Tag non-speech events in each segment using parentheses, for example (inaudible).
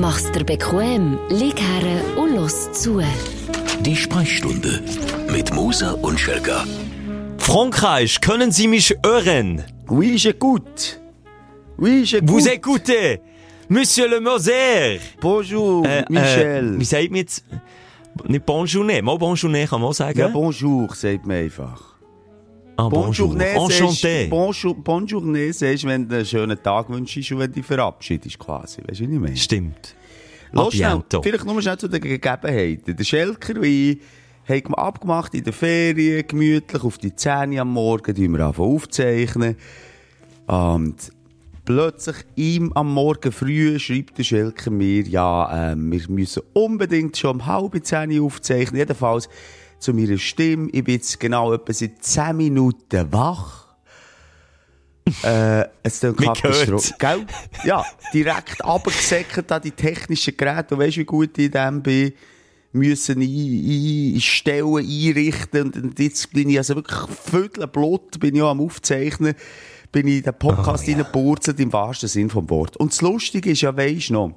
Mach's dir bequem, lieg her und los zu. Die Sprechstunde mit Musa und Schelga. Frankreich, können Sie mich hören? Oui, j'écoute. Oui, j'écoute. Vous écoutez, Monsieur le Moser. Bonjour, Äh, Michel. Äh, wie sagt man jetzt? Nicht Bonjourné, mal Bonjourné kann man auch sagen. ja, bonjour, sagt man einfach. Ah, bonjour. Bonjourné Enchanté. Bonjour, sagst du, wenn du einen schönen Tag wünschst und wenn du dich verabschiedest, quasi. Weißt du, wie ich meine? Stimmt. Los schnell, vielleicht nur schnell zu den Gegebenheiten. Der Schelker und ich haben abgemacht in der Ferien, gemütlich auf die Zähne am Morgen, die wir anfangen aufzeichnen. Und plötzlich ihm am Morgen früh schreibt der Schelker mir, ja, ähm, wir müssen unbedingt schon um halb zehn aufzeichnen. Jedenfalls zu meiner Stimme. Ich bin jetzt genau etwa seit 10 Minuten wach. (laughs) äh, es klingt Man Katastrophe. Gell? Ja, direkt abgesäckert an die technischen Geräte. Du weißt, wie gut ich in dem bin. Müssen ein- einstellen, einrichten. Und- jetzt bin ich also wirklich viertel Blut, bin ich auch am Aufzeichnen. Bin ich in den Podcast Oh, ja. im wahrsten Sinn vom Wort. Und das Lustige ist ja, weisst du noch,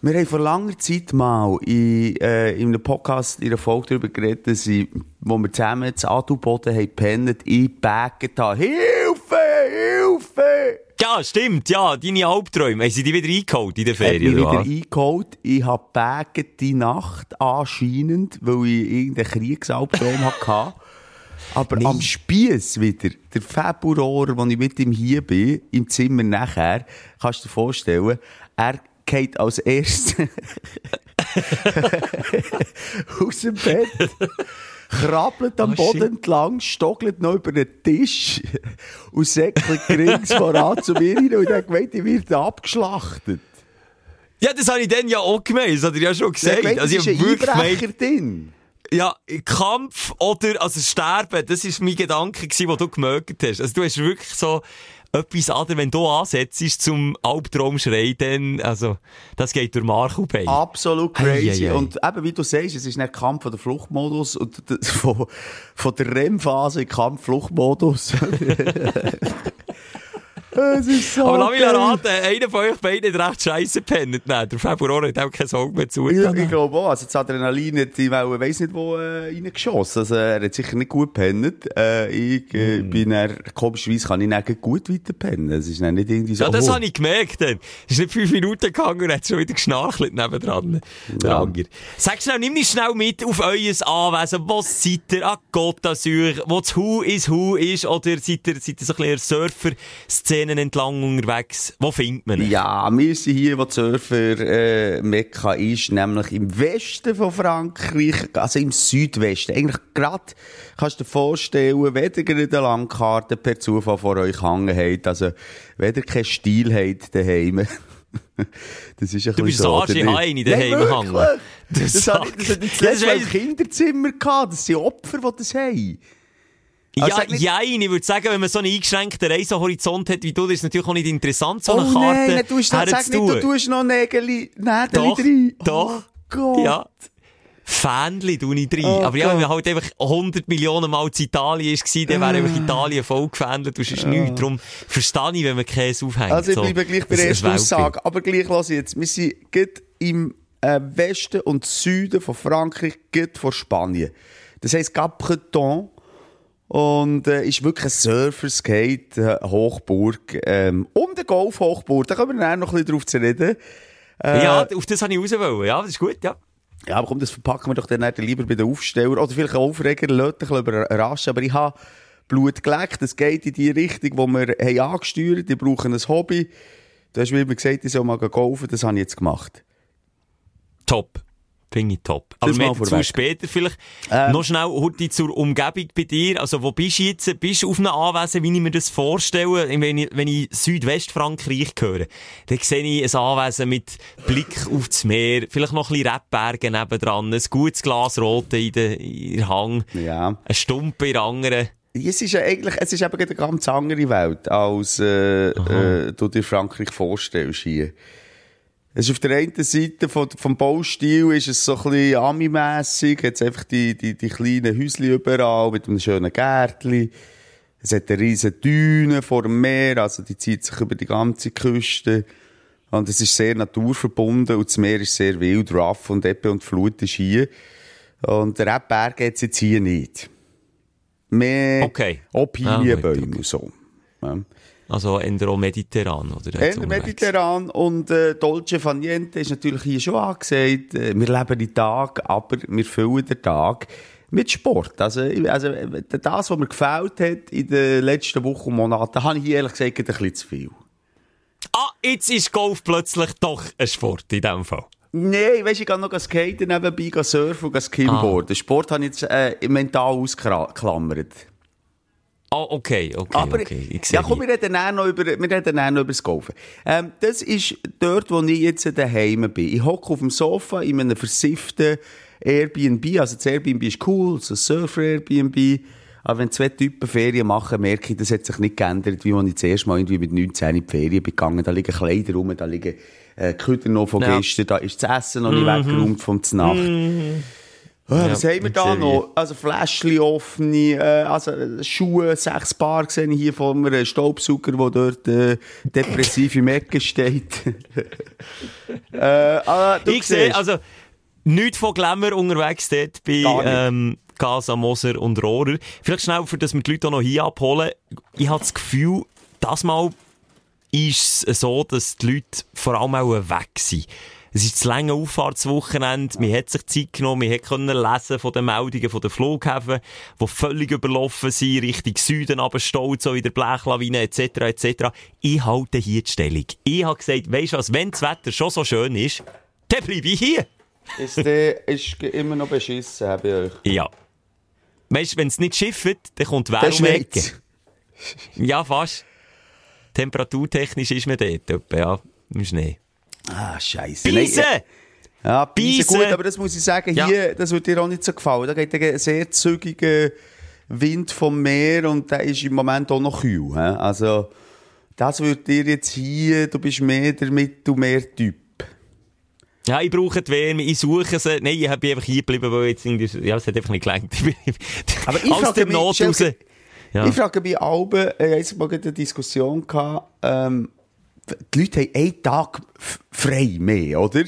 wir haben vor langer Zeit mal in, äh, in einem Podcast, in einer Folge darüber geredet, dass ich, wo wir zusammen zu Adelboden haben gepennt, eingebaggt haben. Hilfe! Hilfe! Ja, stimmt, ja, deine Albträume. Haben sie die wieder eingeholt in der Er Ferien? wieder oder was? eingeholt. Ich habe gebaggt die Nacht anscheinend, weil ich irgendeinen Kriegsalbtraum hatte. Aber am Spiess wieder, der Februar, wo ich mit ihm hier bin, im Zimmer nachher, kannst du dir vorstellen, er geht als erstes (laughs) aus dem Bett, krabbelt am Oh, Boden shit. entlang, stockelt noch über den Tisch und säckelt rings voran zu mir rein und hat gemeint, ich werde abgeschlachtet. Ja, das habe ich dann ja auch gemeint, das hat er ja schon gesagt. gemeint, also es ich ist habe ein wirklich Einbrecher drin. ja, Kampf oder, also Sterben, das ist mein Gedanke den du gemerkt hast. Also du hast wirklich so etwas anderes, wenn du ansetzt zum Albtraum schreien, dann, also, das geht durch Mark und Bein. Absolut crazy. ei, ei. Und eben, wie du sagst, es ist nicht Kampf oder Fluchtmodus und (laughs) von, von der REM-Phase in Kampf-Fluchtmodus. (laughs) es ist so Aber lass mich raten, einer von euch beiden hat recht scheisse gepennt. Nein, der Februar hat auch kein Auge mehr Ja, zugetan. ich glaube auch. Also das Adrenalin hat die Welle, weiss nicht wo, äh, reingeschossen. Also er hat sicher nicht gut gepennt. Äh, ich äh, Mm. bin dann, komischerweise kann ich dann gut weiter pennen. Es ist dann nicht irgendwie so... Ja, das oh. habe ich gemerkt. Dann. Es ist nicht fünf Minuten gegangen und hat schon wieder geschnarchelt nebendran. Ja. Sag schnell, nimm mich schnell mit auf euer Anwesen. Wo seid ihr an Côte d'Azur? Wo das Hu ist Hu ist? Oder seid ihr, seid ihr so ein bisschen Seen entlang unterwegs. Wo findet man ihn? Ja, wir sind hier, wo Surfer äh, Mekka ist, nämlich im Westen von Frankreich, also im Südwesten. Eigentlich gerade, kannst du dir vorstellen, weder in der Landkarte per Zufall vor euch hangen habt, also weder kein Stil habt daheim. (laughs) das ist ein du bist so Arschig daheim ja, hangen. Das, das, das, das, das, das, das, das, die das, nicht- ja, ich würde sagen, wenn man so einen eingeschränkten Reisehorizont hat wie du, das ist natürlich auch nicht interessant, so oh eine Karte nein, du tust, sag nicht, du tust noch Nägel, Nägel Doch. Oh Gott. Ja. Fähnchen tue ich rein. Oh Aber ja, wenn man halt einfach 100 Millionen Mal zu Italien war, dann wäre einfach Italien voll gefähnelt. Du ist nichts. Darum verstehe ich, wenn man Käse aufhängt. Also ich so. bleibe gleich bei der ersten Aussage. Aber gleich ich jetzt. Wir sind im äh, Westen und Süden von Frankreich, gerade von Spanien. Das heisst Cap-Breton. Und äh, ist wirklich ein Surfer-Skate-Hochburg. Ähm, und eine Golf-Hochburg. Da kommen wir dann noch ein bisschen drauf zu reden. Weltbild. Ja, auf das habe ich raus wollen. Ja, das ist gut, ja. Ja, aber komm, das verpacken wir doch dann lieber bei den Aufsteller. Oder vielleicht einen Aufreger, Leute ein bisschen überraschen. Aber ich habe Blut geleckt. Es geht in die Richtung, wo wir haben angesteuert. Ich brauche ein Hobby. Du hast mir gesagt, ich soll mal golfen. Das habe ich jetzt gemacht. Top. Finde ich top. Aber Das mehr vorweg. später vielleicht. Ähm. Noch schnell heute zur Umgebung bei dir. Also, wo bist du jetzt? Bist du auf einem Anwesen, wie ich mir das vorstelle? Wenn ich, wenn ich Südwestfrankreich höre, dann sehe ich ein Anwesen mit Blick auf das Meer, vielleicht noch ein bisschen Rebberge nebendran, ein gutes Glas Rote in der, in der Hang, Ja. ein Stumpe in der anderen. Es ist ja eigentlich, es ist eben eine ganz andere Welt, als äh, äh, du dir Frankreich vorstellst hier. Es ist auf der einen Seite von, vom Baustil ist es so ein bisschen Ami-mässig, jetzt einfach die, die, die kleinen Häuschen überall mit einem schönen Gärtchen. Es hat eine riesen Düne vor dem Meer, also die zieht sich über die ganze Küste. Und es ist sehr naturverbunden und das Meer ist sehr wild, rough und Ebbe und Flut ist hier. Und der Rebberg geht es jetzt hier nicht. Mehr Okay. Opinienbäume Ah, und so. Ja. Also eher auch mediterran, oder? Eher mediterran und äh, Dolce Faniente ist natürlich hier schon angesagt. Äh, wir leben den Tag, aber wir füllen den Tag mit Sport. Also, also äh, das, was mir gefällt hat in den letzten Wochen und Monaten, habe ich hier ehrlich gesagt ein bisschen zu viel. Ah, jetzt ist Golf plötzlich doch ein Sport in dem Fall. Nein, weisst, ich gehe noch skaten nebenbei, surfen und skimboarden. Sport habe ich jetzt äh, mental ausgeklammert. Ah, okay, okay, Aber, okay. Ich ja, komm, wir reden dann noch über, wir reden dann noch über das Golfen. Ähm, das ist dort, wo ich jetzt daheim bin. Ich hocke auf dem Sofa in einem versifften Airbnb. Also das Airbnb ist cool, so ein Surfer-Airbnb. Aber wenn zwei Typen Ferien machen, merke ich, das hat sich nicht geändert, wie als ich das erste Mal irgendwie mit 19 in die Ferien bin gegangen. Da liegen Kleider rum, da liegen äh, Küder noch von Ja. gestern, da ist das Essen noch nicht weggeräumt vom Znacht. Ah, was Ja, haben wir da noch? Also Fläschchen offene, äh, also Schuhe, sechs Paar sehe ich hier von einem Staubsauger, der dort äh, depressiv im Ecken steht. (laughs) äh, ah, Ich sehe, also, nichts von Glamour unterwegs dort bei ähm, Casa, Moser und Rohrer. Vielleicht schnell, für dass wir die Leute auch noch hier abholen. Ich habe das Gefühl, das Mal ist es so, dass die Leute vor allem auch weg sind. Es ist das lange Auffahrtswochenende, man hat sich Zeit genommen, man können lesen von den Meldungen von den Flughäfen, die völlig überlaufen sind, Richtung Süden abgestaut, so in der Blechlawine etc. etc. Ich halte hier die Stellung. Ich habe gesagt, weisst du was, wenn das Wetter schon so schön ist, dann bleibe ich hier. Ist, der, ist immer noch beschissen ich euch. Ja. Weisst du, wenn es nicht schifft, dann kommt Wärme schneit. Ja, fast. Temperaturtechnisch ist man dort, ja, im Schnee. Ah, scheisse. Beise! Ja, Beise Beise. gut, aber das muss ich sagen, Ja. hier, das wird dir auch nicht so gefallen. Da geht ein sehr zügiger Wind vom Meer und der ist im Moment auch noch kühl. hä? Also, das wird dir jetzt hier, du bist mehr der Mittelmeer-Typ. Ja, ich brauche die Wärme, ich suche sie. Nein, ich bin einfach hier geblieben, weil jetzt irgendwie, ja, es hat einfach nicht gelangt. Aber ich Aus mich, Not raus. Ja. Ich frage mich, Alben, äh, jetzt mal eine Diskussion gehabt, ähm, die Leute haben einen Tag frei mehr, oder?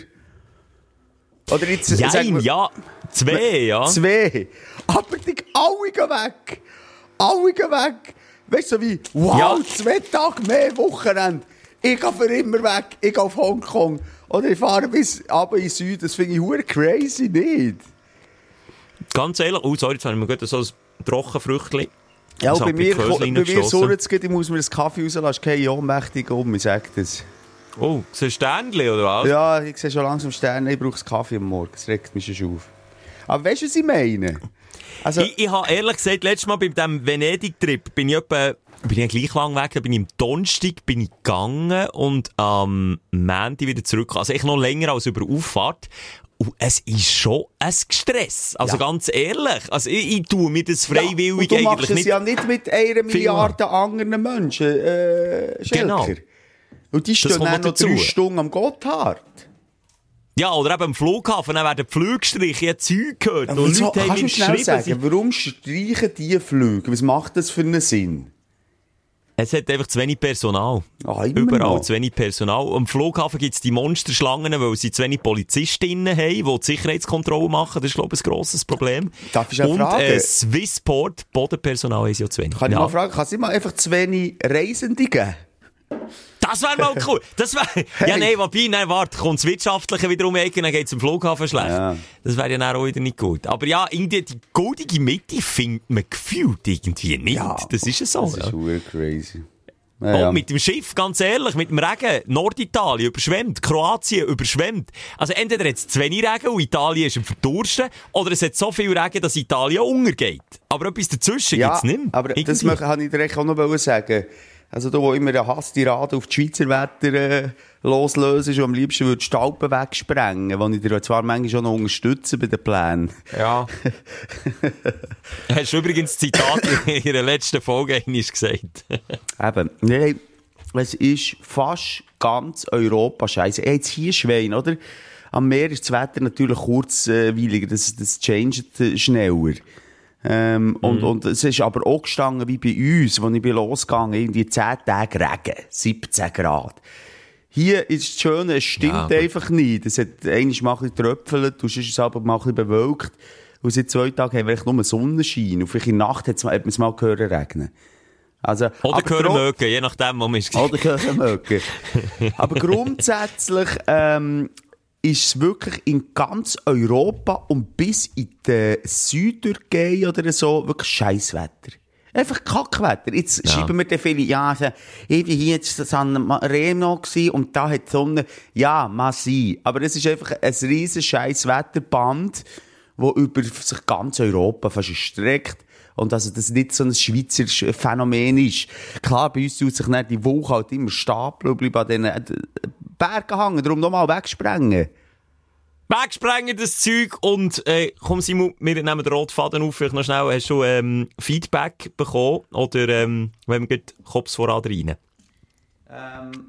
Oder jetzt, Ja, sagen wir- ja, zwei, ja. Zwei. Aber die alle gehen weg. Alle gehen weg. Weißt du, so wie, wow, Ja. zwei Tage mehr Wochenende. Ich gehe für immer weg. Ich gehe auf Hongkong. Oder ich fahre bis runter in den Süden. Das finde ich hure crazy, nicht? Ganz ehrlich, oh, sorry, jetzt habe ich mir gerade so ein Trockenfrüchtchen. Ja, und bei mir, bei mir surrt es ich muss mir das Kaffee rauslassen, ich gehe ohnmächtig um, ich sage das. Oh, so ein Sternchen, oder was? Ja, ich sehe schon langsam Sterne, ich brauche Kaffee am Morgen, das regt mich schon auf. Aber weißt du, was ich meine? Also, Ich, ich habe ehrlich gesagt, letztes Mal bei diesem Venedig-Trip bin ich etwa, bin ich gleich lang weg, da bin ich am Donnerstag bin ich gegangen und am Montag wieder zurück. Also ich noch länger als über Auffahrt. Und es ist schon ein Stress. Also Ja. ganz ehrlich. Also ich, ich tue mir das ja, freiwillig und du machst eigentlich es nicht. ja nicht mit einer Milliarde anderen Menschen, äh, Schelker. Genau. Und die stehen dann noch drei. Stunden am Gotthard. Ja, oder eben am Flughafen, dann werden die ich habe Zeug gehört. Und so, Leute haben kannst du schnell sagen, warum streichen die Flüge? Was macht das für einen Sinn? Es hat einfach zu wenig Personal. Ah, Überall noch. zu wenig Personal. Am Flughafen gibt es die Monsterschlangen, weil sie zu wenig Polizistinnen haben, die die Sicherheitskontrolle machen. Das ist, glaube ich, ein grosses Problem. Darf ich Und fragen? äh, Swissport, Bodenpersonal ist ja zu wenig. Kann ich ja. mal fragen, kann es immer einfach zu wenig Reisende geben? Das wäre mal cool. Das wär, (laughs) Ja, nein, wobei, nein, warte, kommt das Wirtschaftliche wieder um die Ecke, dann geht es zum Flughafen schlecht. Ja. Das wäre ja dann auch wieder nicht gut. Aber ja, irgendwie die goldige Mitte findet man gefühlt irgendwie nicht. das ist ja so. Das ja. ist super crazy. Oh, Ja, mit dem Schiff, ganz ehrlich, mit dem Regen. Norditalien überschwemmt, Kroatien überschwemmt. Also entweder hat es zu wenig Regen und Italien ist am Verdursten, oder es hat so viel Regen, dass Italien untergeht. Aber etwas dazwischen ja gibt's nicht mehr. aber das Irgendwie. möchte ich dir eigentlich auch noch sagen. Also du, wo immer eine Hasstirade auf die Schweizer Wetter äh, loslöst und am liebsten würdest du die Alpen wegsprengen, wo ich dir zwar manchmal schon noch unterstütze bei den Plänen. Ja. (laughs) Hast du übrigens das Zitat (laughs) in ihrer letzten Folge einmal gesagt. (laughs) Eben, nein, es ist fast ganz Europa scheiße. Jetzt hier Schwein, oder? Am Meer ist das Wetter natürlich kurzweiliger, das, das changet äh, schneller. Ähm, und, und es ist aber auch gestanden wie bei uns, als ich bin losgegangen, irgendwie 10 Tage Regen, 17 Grad. Hier ist das Schöne, es stimmt Ja, einfach nicht. Es hat einmal mal ein bisschen tröpfelt, du ist es aber mal ein bisschen bewölkt. Und seit zwei Tagen haben wir echt nur Sonnenschein. Und vielleicht in der Nacht hat man es mal gehört regnen. Also, Oder gehören mögen, je nachdem, wo man ist. Oder gehören mögen. Aber (laughs) grundsätzlich ähm, ist es wirklich in ganz Europa und bis in die Südtürkei oder so wirklich Scheißwetter. Einfach Kackwetter. Jetzt Ja. schreiben mir dann viele, ja, also, ich war hier jetzt in San Remo und da hat die Sonne, ja, mag sein. Aber es ist einfach ein riesen Scheißwetterband, wo über sich ganz Europa fast erstreckt. Und also das nicht so ein Schweizer Phänomen ist. Klar, bei uns tut sich die Woche halt immer stapeln bleiben an diesen Bergen hängen, darum nochmal wegsprengen. Wegsprengen das Zeug und äh, komm Simon, wir nehmen den roten Faden auf, vielleicht noch schnell, hast du ähm, Feedback bekommen oder ähm, wenn wir Kopf voran rein?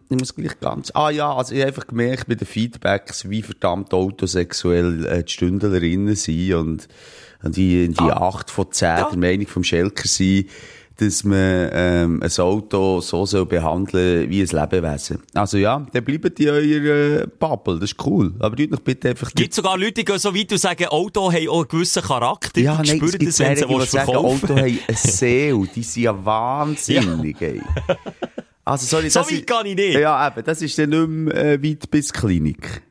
Ich muss gleich ganz... Ah ja, also ich habe einfach gemerkt bei den Feedbacks, wie verdammt autosexuell äh, die Stündlerinnen sind und, und die, die Ah. 8 von 10 der Meinung vom Schelker sind, dass man ähm, ein Auto so soll behandeln wie ein Lebewesen. Also ja, dann bleibt in eurer äh, Bubble, das ist cool. Aber tut euch bitte einfach... Gibt sogar Leute, die gehen so weit und sagen, Auto haben auch einen gewissen Charakter. Ja, nein, es gibt das, wenn die sagen, Auto haben eine (laughs) Seele. Die sind ja wahnsinnig, ey. Also, sorry, So das weit ist- kann ich nicht. Ja, eben, das ist dann nicht mehr äh, weit bis Klinik.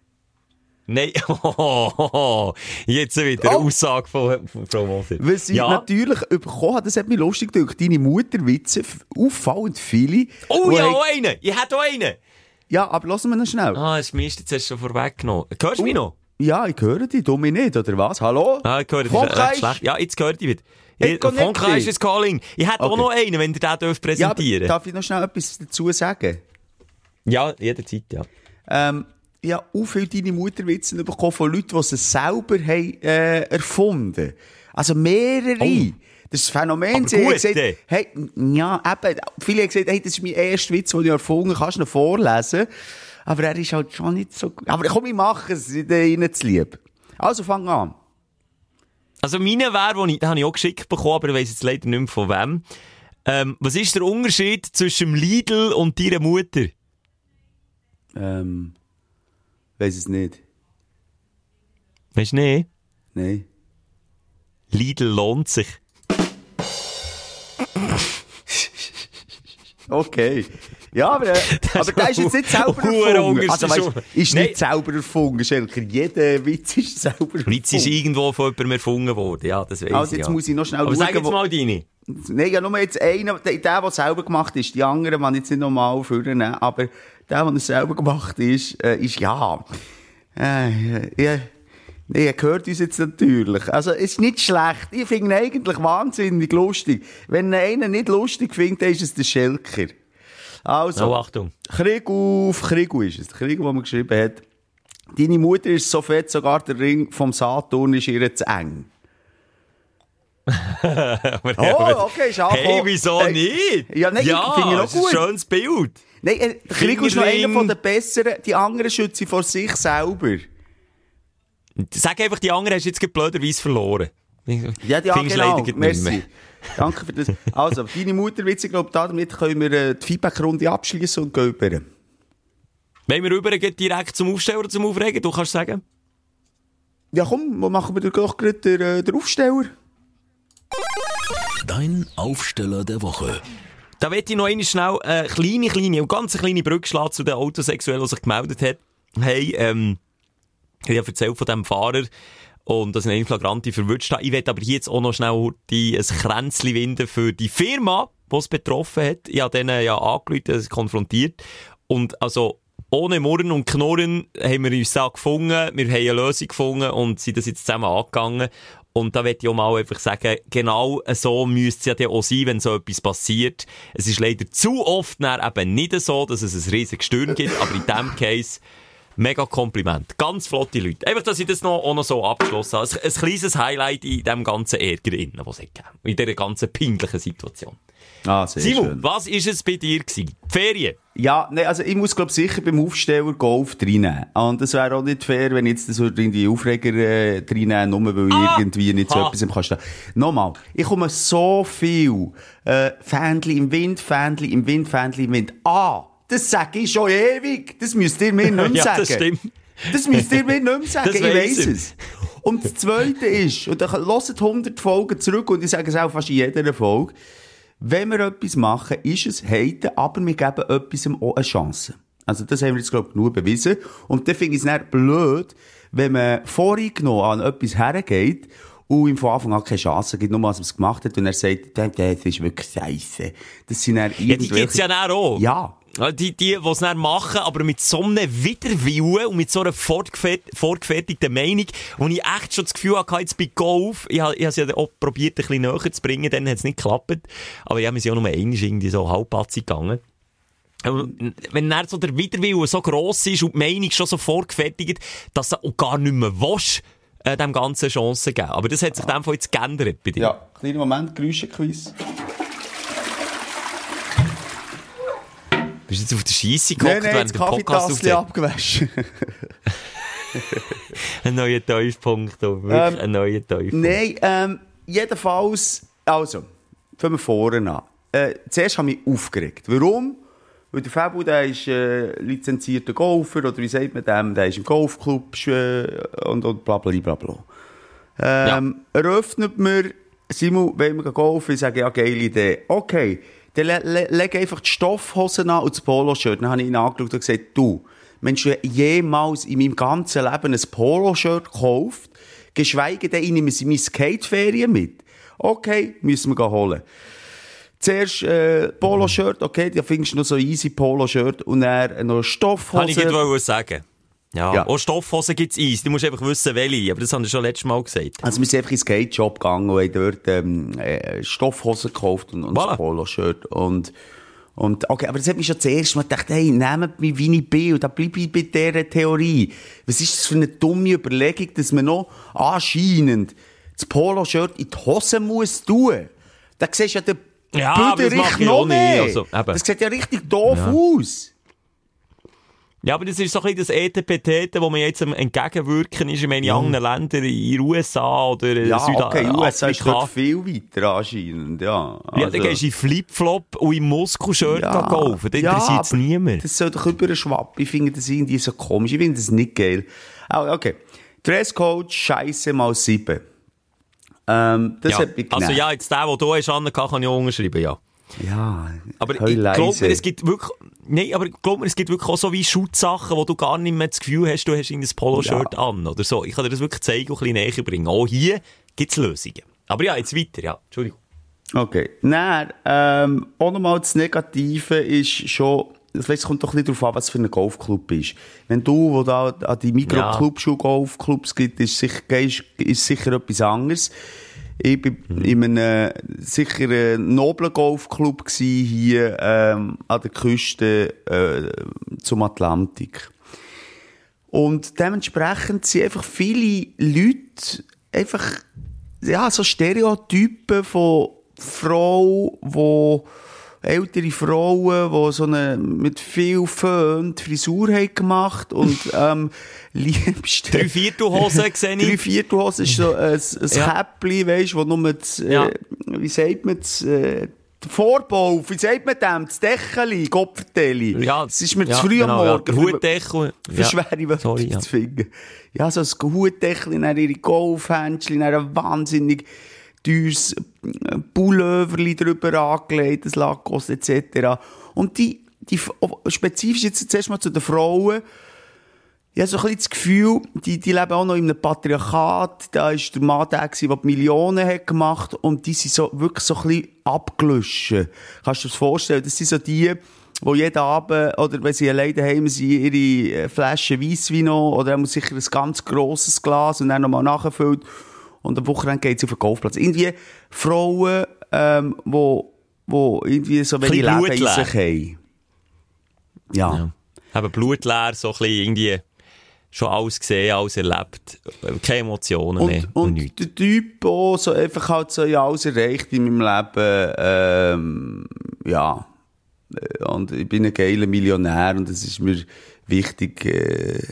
Nein, (laughs) jetzt wieder Oh. Aussage von, von Frau Moser. Was ich ja. natürlich bekommen habe, das hat mich lustig gedacht, deine Mutterwitze, auffallend viele. Oh ja, auch einen! Ich hätte auch einen! Ja, aber lassen wir noch schnell. Ah, das Mist, jetzt hast du schon vorweggenommen. Hörst du mich noch? Ja, ich höre dich, du mich nicht, oder was? Hallo? Ah, ich höre dich recht schlecht. Ja, jetzt hört ich wieder. Ich Ja, kann nicht Frankreich sehen. ist calling. Ich hätte auch Okay. noch einen, wenn ihr den dürft Ja, präsentieren. darf ich noch schnell etwas dazu sagen? Ja, jederzeit, ja. Ähm, ja, auch viele deine Mutterwitze bekommen von Leuten, die sie selber haben, äh, erfunden Also mehrere. Oh. Das ist ein Phänomen. Sie gute. gesagt, hey, ja, eben, viele haben gesagt, hey, das ist mein erster Witz, den ich erfunden kannst du ihn vorlesen? Aber er ist halt schon nicht so gut. Aber komm, ich mache es, ihnen zu lieb. Also, fang an. Also meine wäre, den, ich, den habe ich auch geschickt bekommen, aber ich weiss jetzt leider nicht mehr von wem. Ähm, was ist der Unterschied zwischen dem Lidl und deiner Mutter? Ähm, weiß es nicht. Weißt du nicht? Nein. Lidl lohnt sich. (laughs) Okay. Ja, aber, äh, (laughs) aber der ist jetzt nicht selber erfunden. Also, weißt, ist Nein. nicht selber erfunden, Schelker. Jeder Witz ist (laughs) selber erfunden. Witz ist irgendwo von jemandem erfunden worden. Ja, das weiss Also ich, jetzt ja. muss ich noch schnell Aber schauen, sag jetzt mal deine. Nein, ja, nur jetzt einer, der, der, der selber gemacht ist. Die anderen, man jetzt nicht nochmal führen, aber der, der selber gemacht ist, äh, ist ja. Äh, ja. Nee, er hört uns jetzt natürlich. Also, es ist nicht schlecht. Ich finde ihn eigentlich wahnsinnig lustig. Wenn einer nicht lustig findet, dann ist es der Schelker. Also. Oh, Achtung. Krieg auf Krieg ist es. Der Krieg, den man geschrieben hat. Deine Mutter ist so fett, sogar der Ring vom Saturn ist ihr zu eng. Oh, okay, ist angefangen. Hey, wieso Hey. nicht? Ja, nein, ja, finde ich das ist ein gut. schönes Bild. Nein, äh, der Krieg ist noch einer von den Besseren. Die anderen schützen vor sich selber. Sag einfach, die anderen hast du jetzt blöderweise verloren. Ja, ja Findest genau. Merci. mehr. Danke für das. Also, deine Mutterwitze, ich glaube, damit können wir äh, die Feedback-Runde abschließen und gehen über. Wenn wir rüber gehen, direkt zum Aufsteller oder zum Aufregen, du kannst sagen. Ja, komm, machen wir doch gerade den, äh, den Aufsteller? Dein Aufsteller der Woche. Da möchte ich noch einmal schnell eine kleine, kleine und ganz kleine Brücke schlagen zu den Autosexuellen, die sich gemeldet hat. Hey, ähm, ich habe erzählt von diesem Fahrer und dass ich einen Flagranti verwünscht habe. Ich werde aber jetzt auch noch schnell die, ein Kränzchen winden für die Firma, die es betroffen hat. Ich habe denen ja angerufen, konfrontiert. Und also, ohne Murren und Knurren haben wir uns da gefunden, wir haben eine Lösung gefunden und sind das jetzt zusammen angegangen. Und da möchte ich auch mal einfach sagen, genau so müsste es ja dann auch sein, wenn so etwas passiert. Es ist leider zu oft dann eben nicht so, dass es ein riesiges Sturm gibt, aber in diesem Case mega Kompliment. Ganz flotte Leute. Einfach, dass ich das noch, auch noch so abgeschlossen habe. Ein, ein kleines Highlight in dem ganzen Ärger innen, was es gegeben. In dieser ganzen peinlichen Situation. Ah, sehr Simon, schön. was ist es bei dir gewesen? Die Ferien? Ja, nee, also ich muss glaube sicher beim Aufsteller Golf reinnehmen. Und es wäre auch nicht fair, wenn ich jetzt das die Aufreger äh, reinnehmen, nur weil Ah! irgendwie nicht so Ha! etwas im Kasten Nochmal, ich komme so viel äh, Fähnchen im Wind, Fähnchen im Wind, Fähnchen im Wind. Ah, das sage ich schon ewig. Das müsst ihr mir nicht (laughs) mehr Ja, sagen. das stimmt. Das müsst ihr mir nicht mehr (laughs) sagen. Ich weiss es. Und das Zweite ist, und dann hört 100 Folgen zurück und ich sage es auch fast in jeder Folge, wenn wir etwas machen, ist es heiten, aber wir geben etwas auch eine Chance. Also das haben wir jetzt, glaube ich, nur bewiesen. Und dann finde ich es dann blöd, wenn man voreingenommen an etwas hergeht und ihm von Anfang an keine Chance gibt, nur was er es gemacht hat und er sagt, das ist wirklich scheiße. Das sind dann Ja, die irgendwelche... gibt's ja dann auch. Ja. Die, die, es dann machen, aber mit so einem Widerwillen und mit so einer vorgefert vorgefertigten Meinung, wo ich echt schon das Gefühl hatte, jetzt bei Golf, ich habe ich es ja auch probiert, ein bisschen näher zu bringen, dann hat es nicht geklappt. Aber ja, wir sind ja nur einmal irgendwie so halbpatzig gegangen. Wenn dann so der Widerwille so gross ist und die Meinung schon so vorgefertigt, dass du auch gar nicht mehr willst, äh, dem Ganzen Chancen geben. Aber das hat sich dem Fall jetzt geändert bei dir. Ja, kleiner Moment, Geräuschequiz. Bist du jetzt auf der Scheisse Nein, gehockt, nein, während der Podcast aufzieht? abgewaschen. (laughs) Ein neuer Tiefpunkt, oh, wirklich Ähm, ein neuer Tiefpunkt. Nein, ähm, jedenfalls, also, fangen wir vorne an. Äh, zuerst habe ich mich aufgeregt. Warum? Weil der Fabu, der ist äh, lizenzierter Golfer, oder wie sagt man dem, der ist im Golfclub äh, und, und bla bla bla bla. Ähm, Eröffnet mir, Simon, wenn wir golfen, ich sage, ja, geile Idee. Okay, dann le le leg einfach die Stoffhosen an und das Poloshirt. Dann habe ich ihn angeschaut und gesagt, du, Mensch, du jemals in meinem ganzen Leben ein Poloshirt gekauft, geschweige denn, ich nehme sie in meine Skateferien mit. Okay, müssen wir holen. Zuerst äh, Poloshirt, okay, da findest du noch so easy Poloshirt und dann noch Stoffhose. Kann ich wollen sagen. Ja, Ja. auch Stoffhosen gibt's eins. Du musst einfach wissen, welche. Aber das haben wir schon letztes Mal gesagt. Also wir sind einfach in den Skate-Shop gegangen und haben dort ähm, äh, Stoffhosen gekauft und, und Voilà. ein Poloshirt. Und, und, okay, aber das hat mich schon zuerst mal gedacht, hey, nehmt mich, wie ich bin, und da bleibe ich bei dieser Theorie. Was ist das für eine dumme Überlegung, dass man noch anscheinend das Poloshirt in die Hose muss tun? Da siehst du ja den Ja, Büderich ich noch mehr. also, das sieht ja richtig doof aus. Ja, aber das ist so ein bisschen das ETPT, wo man jetzt am entgegenwirken ist in ja. anderen Ländern, in den USA oder in Ja, okay, USA ist Südafrika. dort viel weiter anscheinend, ja. Ja, Also- dann gehst du in Flipflop und im Muskelshirt Ja, golfen. Das ja, interessiert es niemand. Das soll doch über Schwapp. Ich finde das irgendwie so komisch. Ich finde das nicht geil. Ah, okay. Dresscode, Scheiße mal sieben. Ähm, das ja. hat mich Also genervt. ja, jetzt der, der du hast, Anne, kann ich auch unterschreiben, ja. Ja, Aber ich glaube es gibt wirklich, nein, aber glaub mir, es gibt wirklich auch so wie Schutzsachen, wo du gar nicht mehr das Gefühl hast, du hast irgendein Poloshirt Ja. an oder so. Ich kann dir das wirklich zeigen und ein bisschen näher bringen. Auch hier gibt's Lösungen. Aber ja, jetzt weiter, ja. Entschuldigung. Okay. Dann, ähm, auch nochmal das Negative ist schon, vielleicht kommt doch nicht darauf an, was für ein Golfclub ist. Wenn du, wo da an die Mikroclubs und Golfclubs gibt, ist sicher, ist sicher etwas anderes. Ich bin in einem sicher ein noblen Golfclub hier ähm, an der Küste äh, zum Atlantik. Und dementsprechend sind einfach viele Leute einfach, ja, so Stereotypen von Frau, wo ältere Frauen, die so eine, mit viel Föhn die Frisur haben gemacht und, (laughs) ähm, liebste. Drei Viertelhosen (laughs) sehe Drei ich. Viertelhosen ist so ein, ein Ja. Käppli, weisst, wo nur das, äh, Ja. wie sagt man das, äh, der Vorbau, wie sagt man dem? Das Dächeli, Kopfverteli. Ja, das ist mir ja, zu früh genau, am ja. Morgen. Der Hutdeckel. Für schwere Wörter Sorry, ja. zu finden. Ja, so ein Hutdeckel, dann ihre Golfhändchen, dann ein wahnsinnig teures äh, Pulloverli drüber angelegt, das Lackos etc. Und die, die, spezifisch jetzt zuerst mal zu den Frauen, ich habe so ein bisschen das Gefühl, die, die leben auch noch in einem Patriarchat. Da ist der Mann der, der Millionen hat gemacht und die sind so, wirklich so ein bisschen abgelöscht. Kannst du dir das vorstellen? Das sind so die, die jeden Abend, oder wenn sie alleine daheim sind, ihre äh, Flasche Weisswein oder haben sicher ein ganz grosses Glas und dann nochmal nachgefüllt. Und am Wochenende geht sie auf den Golfplatz. Irgendwie Frauen, ähm, wo, wo irgendwie so Bisschen Leben in sich haben. Ja. Ja. Haben blutleer, so ein bisschen irgendwie schon alles gesehen, alles erlebt. Keine Emotionen mehr. Und, und der Typ auch so einfach halt so, ja, alles erreicht in meinem Leben, ähm, ja. Und ich bin ein geiler Millionär und es ist mir wichtig, äh,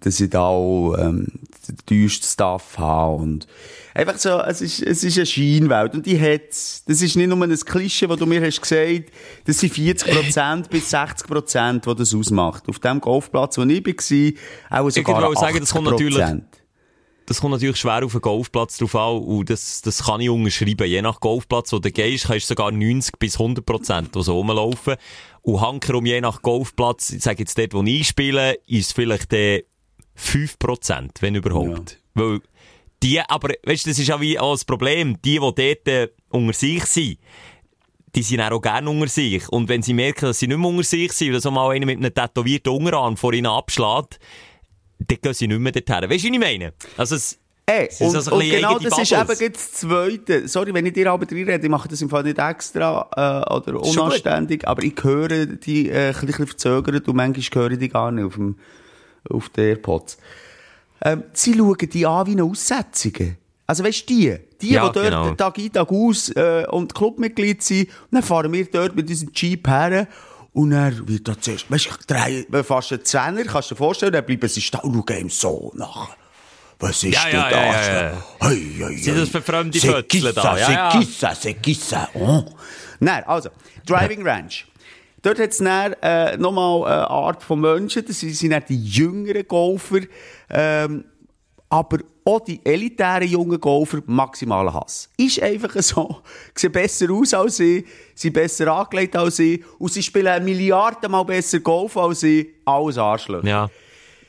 dass ich da auch, ähm, teuersten Stuff haben und einfach so, es ist, es ist eine Scheinwelt und die hat's. Das ist nicht nur ein Klischee, das du mir hast gesagt, das sind 40% (laughs) bis 60%, die das ausmacht. Auf dem Golfplatz, wo ich war, auch sogar Ich würde sagen, das kommt natürlich- 80%. das kommt natürlich schwer auf den Golfplatz drauf an und das, das kann ich unterschreiben. Je nach Golfplatz, wo du gehst, kannst du sogar 90 bis 100 Prozent so rumlaufen. Und hankerum je nach Golfplatz, ich sage jetzt dort, wo ich spiele, ist vielleicht äh, 5 Prozent, wenn überhaupt. Weil die, aber, weißt das ist ja wie auch das Problem. Die, die dort äh, unter sich sind, die sind auch gerne unter sich. Und wenn sie merken, dass sie nicht mehr unter sich sind, oder so mal einer mit einem tätowierten Unterarm vor ihnen abschlägt, dann gehen sie nicht mehr dorthin. Weißt du, wie ich meine? Also, es, Ey, ist und, also und genau das ist Bubbles. eben das Zweite. Sorry, wenn ich dir aber reinrede, ich mache das im Fall nicht extra äh, oder unanständig, aber ich höre die äh, ein bisschen verzögert und manchmal höre ich die gar nicht auf, dem, auf den AirPods. Ähm, sie schauen die an wie eine Aussetzung. Also weißt du, die, die, Ja, die dort genau. Tag ein, Tag aus äh, und Clubmitglied sind, und dann fahren wir dort mit diesem Jeep her und dann wird da zuerst, weißt du, drei, fast ein Zehner, kannst du dir vorstellen, dann bleiben sie stehen und schauen ihm so nach. Was ist Ja, denn ja, das? ja, ja. Hei, hei, Sind das für fremde Fötzle da? Ja, qui ça? Oh. Nein, also, Driving Ranch. Dort hat es dann äh, nochmal eine Art von Menschen, das sind, dann die jüngeren Golfer, ähm, aber auch die elitären jungen Golfer maximalen Hass. Ist einfach so. (laughs) Sehen besser aus als ich, sind besser angelegt als ich und sie spielen Milliarden mal besser Golf als ich. Alles Arschlöcher. ja.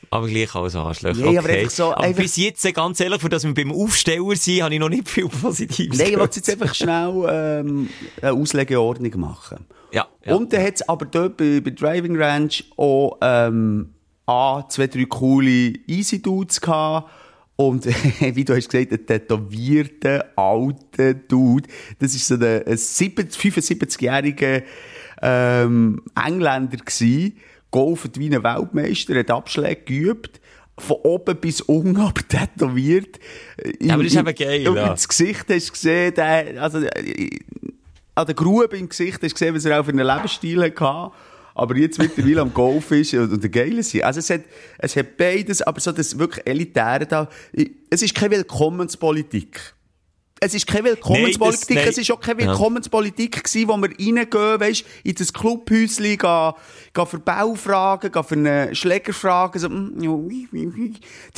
Aber gleich alles Arschlöcher. Nee, okay. aber einfach so, aber einfach- bis jetzt, äh, ganz ehrlich, für das wir beim Aufsteller sind, habe ich noch nicht viel Positives Nein, ich wollte jetzt einfach schnell ähm, eine Auslegeordnung machen. Ja, ja. Und dann hat es aber dort bei, bei Driving Ranch auch ähm, A, zwei, drei coole Easy Dudes gehabt. Und (laughs) wie du hast gesagt, ein tätowierter, alter Dude. Das ist so ein, ein 70 75-jähriger ähm, Engländer gsi, golfet wie ein Weltmeister, hat Abschläge geübt, von oben bis unten, (laughs) aber tätowiert. Ja, aber das ist eben geil, Und ja. ins Gesicht hast du gesehen, der, also, äh, an der Grube im Gesicht hast gesehen, was er auch für einen Lebensstil hatte. Aber jetzt mittlerweile am Golf ist und, der Geile sind. Also es hat, es hat beides, aber so das wirklich Elitäre da. Es ist keine Willkommenspolitik. Es ist keine Willkommenspolitik, Nein, das- es ist auch keine. Willkommenspolitik gewesen, wo wir reingehen, weisst, in das Clubhäuschen, gehen, gehen für Baufragen, gehen für eine Schlägerfragen, so, mm,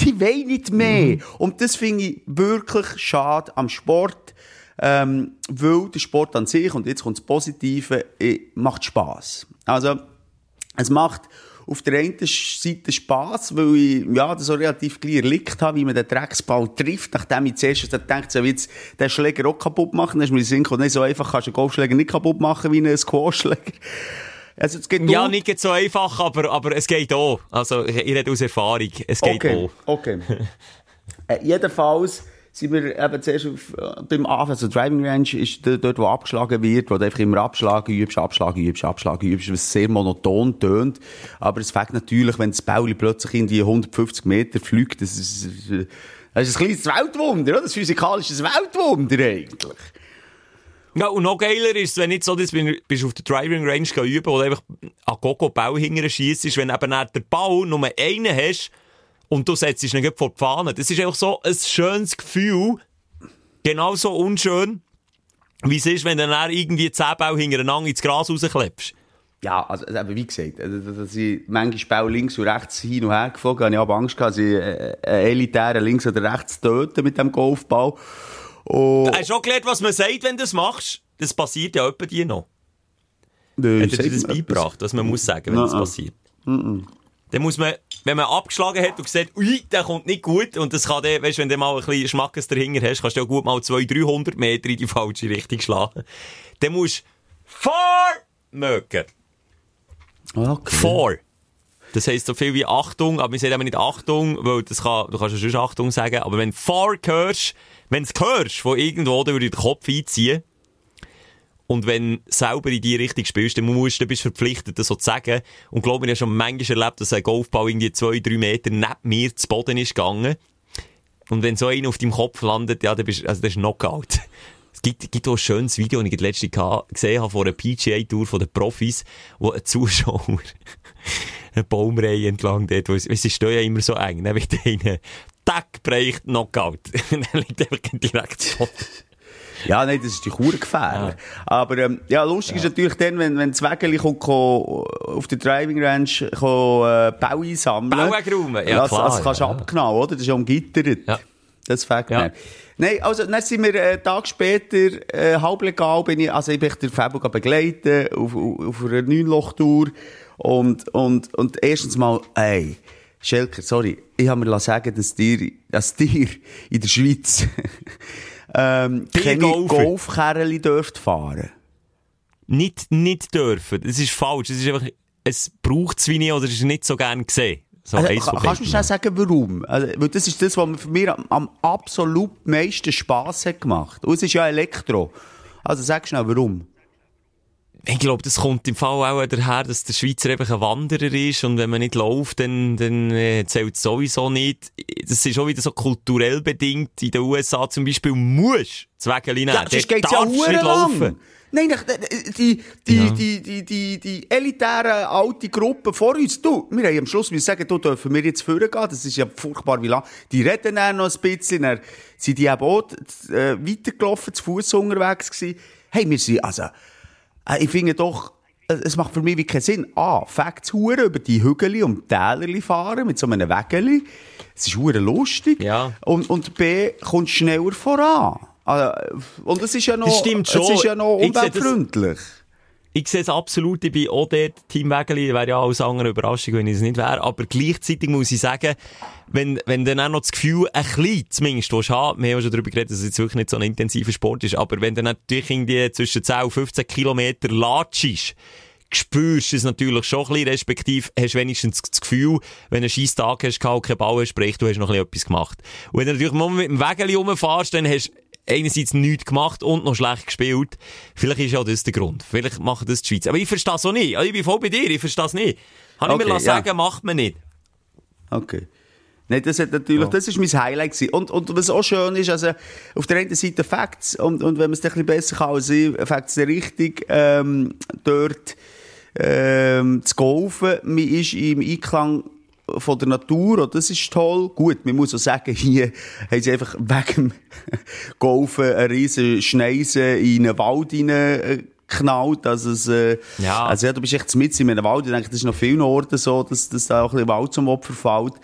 die wollen nicht mehr. Mhm. Und das finde ich wirklich schade am Sport, ähm, weil der Sport an sich, und jetzt kommt das Positive, eh, macht Spass. Also, es macht auf der einen Seite Spass, weil ich, ja, das so relativ gleich erlickt habe, wie man den Drecksball trifft, nachdem ich zuerst gedacht so, jetzt den Schläger auch kaputt machen, dann ist mir Sinn gekommen, nicht so einfach kannst du einen Golfschläger nicht kaputt machen wie einen Squashschläger. Also, es geht Ja, um- nicht so einfach, aber, aber es geht auch. Also, ich, ich rede aus Erfahrung. Es geht okay, auch. okay. (laughs) äh, jedenfalls sind wir eben zuerst auf, äh, beim Anfang, also Driving Range ist dort, wo abgeschlagen wird, wo du einfach immer abschlagen übst, abschlagen übst, abschlagen übst, was sehr monoton tönt. Aber es fängt natürlich, wenn das Bauli plötzlich in die 150 Meter fliegt, das ist, das ist ein kleines Weltwunder, oder? Das physikalische Weltwunder eigentlich. Ja, und noch geiler ist wenn nicht so, dass du bist auf der Driving Range üben oder einfach an Gogo Bau hinterher schiessst, wenn eben der Ball nur einen hast und du setzt ihn gleich vor die Fahne. Das ist einfach so ein schönes Gefühl. Genauso unschön, wie es ist, wenn du dann irgendwie 10 Bau hintereinander ins Gras rausklebst. Ja, also, eben, wie gesagt, also, dass- ich manchmal Bau links und rechts hin und her geflogen habe, ich aber Angst gehabt, dass ich äh, einen elitären links oder rechts töten mit dem Golfball. Und, Hast du auch gelernt, was man sagt, wenn du das machst? Das passiert ja etwa dir noch. Nö, Hat dir das beigebracht, was man muss sagen, wenn das Nein. passiert? Dann muss man, wenn man abgeschlagen hat und sieht, ui, der kommt nicht gut, und das kann der, weißt, wenn du mal ein bisschen Schmackes dahinter hast, kannst du ja gut mal 200, 300 Meter in die falsche Richtung schlagen. Dann musst du vor mögen. Okay. Vor. Das heisst so viel wie Achtung, aber wir sagen eben nicht Achtung, weil das kann, du kannst ja schon Achtung sagen, aber wenn du vor hörst, wenn du es hörst, von irgendwo, dann würde ich den Kopf einziehen. Und wenn du selber in die Richtung spielst, dann musst du, bist du verpflichtet, das so zu sagen. Und glaub mir, ich habe schon manchmal erlebt, dass ein Golfball irgendwie zwei, drei Meter neben mir zu Boden ist gegangen. Und wenn so einer auf deinem Kopf landet, ja, dann bist also das ist Knockout. (laughs) Es gibt, gibt auch ein schönes Video, das ich letztens geha- gesehen habe, von einer PGA-Tour von den Profis, wo ein Zuschauer (laughs) eine Baumreihe entlang dort, wo es, es ja immer so eng, dann wird einer, tack, breicht Knockout. (laughs) dann liegt einfach direkt so. Ja, nein, das ist die Kur gefährlich. Aber ähm, ja, lustig ist natürlich dann, wenn, wenn das Wägeli kommt, ko, auf der Driving Range äh, Bau einsammeln. Bau wegräumen, ja das, klar, Das kannst du ja. abknallen, oder? Das ist ja umgittert. Ja. Das fängt Ja. ja. Nein, also, dann sind wir, äh, einen Tag später, äh, halb legal bin ich, also ich bin den Fabio begleiten, auf, auf, auf einer Neunloch-Tour. Und, und, und erstens mal, ey, Schelker, sorry, ich habe mir lassen sagen, dass dir, dass dir in der Schweiz, (laughs) ähm, keine. Golfkerrli dürft fahren. Nicht, nicht dürfen. Das ist falsch. Es ist einfach, es braucht es wie nicht oder es ist nicht so gern gesehen. So Also, kannst du mir schnell sagen, warum? Also, weil das ist das, was mir für mich am, am absolut meisten Spass hat gemacht. Und es ist ja Elektro. Also sag schnell, warum? Ich glaube, das kommt im Fall auch daher, dass der Schweizer einfach ein Wanderer ist und wenn man nicht läuft, dann, dann äh, zählt es sowieso nicht. Das ist auch wieder so kulturell bedingt. In den USA zum Beispiel musst du das Wägeli nehmen. Ja, sonst Dort geht's ja nicht lang. laufen. Nein, die, die, die, Ja. die, die, die, die elitäre alte Gruppe vor uns, du, wir haben am Schluss müssen sagen, du dürfen wir jetzt vorgehen, das ist ja furchtbar, wie lang. Die reden dann noch ein bisschen, dann sind die eben auch äh, weitergelaufen, zu Fuß unterwegs gewesen. Hey, wir sind, also, äh, ich finde doch, äh, es macht für mich wie keinen Sinn. A, Facts hure über die Hügel und Tälerli fahren mit so einem Wägeli. Es ist hure lustig. Ja. Und, und B, kommt schneller voran. Also, und es ist ja noch, Das stimmt schon. Es ist ja noch umweltfreundlich. Ich sehe es absolut, ich bin auch dort Team Wägeli, wäre ja alles andere Überraschung, wenn ich es nicht wäre, aber gleichzeitig muss ich sagen, wenn, wenn dann auch noch das Gefühl, ein bisschen zumindest, willst haben, wir haben ja schon darüber geredet, dass es jetzt wirklich nicht so ein intensiver Sport ist, aber wenn dann natürlich irgendwie zwischen 10 und 15 Kilometer latschst, spürst du es natürlich schon ein bisschen, respektive hast wenigstens das Gefühl, wenn du einen scheiß Tag hast, keinen Ball hast, sprich, du hast noch ein bisschen etwas gemacht. Und wenn du natürlich mal mit dem Wägeli rumfährst, dann hast du einerseits nichts gemacht und noch schlecht gespielt. Vielleicht ist ja das der Grund. Vielleicht machen das die Schweiz. Aber ich verstehe es auch nicht. Also ich bin voll bei dir, ich verstehe es nicht. Habe ich Okay, mir lassen ja. sagen, macht man nicht. Okay. Nein, das hat natürlich, Ja. das ist mein Highlight gewesen. Und, und was auch schön ist, also, auf der einen Seite Facts, und, und wenn man es ein bisschen besser kann als ich, Facts richtig, ähm, dort, ähm, zu golfen. Man ist im Einklang von der Natur, und das ist toll. Gut, man muss auch sagen, hier haben sie einfach wegen dem (laughs) Golfen eine riesen Schneise in einen Wald hineingeknallt, also es, äh, Ja. also ja, du bist echt mit in einem Wald, ich denke, das ist noch vielen Orten so, dass, dass da auch ein bisschen Wald zum Opfer fällt.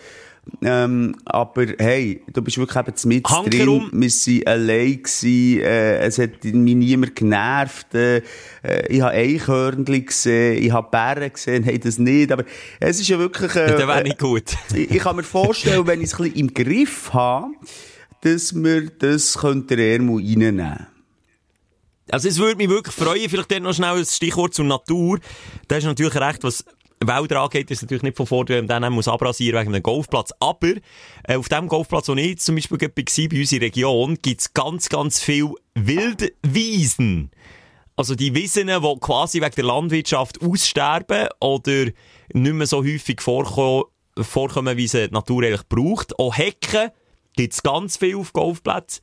Ähm, aber hey, du bist wirklich eben mit drin. Wir waren allein, gewesen, äh, es hat mich niemand genervt. Äh, äh, ich habe Eichhörnli gesehen, ich habe Bären gesehen, (laughs) hey, das nicht. Aber es ist ja wirklich... Äh, (laughs) Das wäre nicht gut. (laughs) ich, ich kann mir vorstellen, wenn ich es ein bisschen im Griff habe, dass wir das könnte der Ermo reinnehmen. Also es würde mich wirklich freuen, vielleicht dann noch schnell ein Stichwort zur Natur. Da ist natürlich recht, was Wälder angeht, ist natürlich nicht von Vorteil, wenn man dann muss abrasieren wegen einem Golfplatz. Aber äh, auf dem Golfplatz, wo ich zum Beispiel war, bei uns in der Region, gibt's ganz, ganz viel Wildwiesen. Also die Wiesen, die quasi wegen der Landwirtschaft aussterben oder nicht mehr so häufig vorkommen, vorkommen wie sie die Natur eigentlich braucht. Auch Hecken gibt's ganz viel auf Golfplätzen.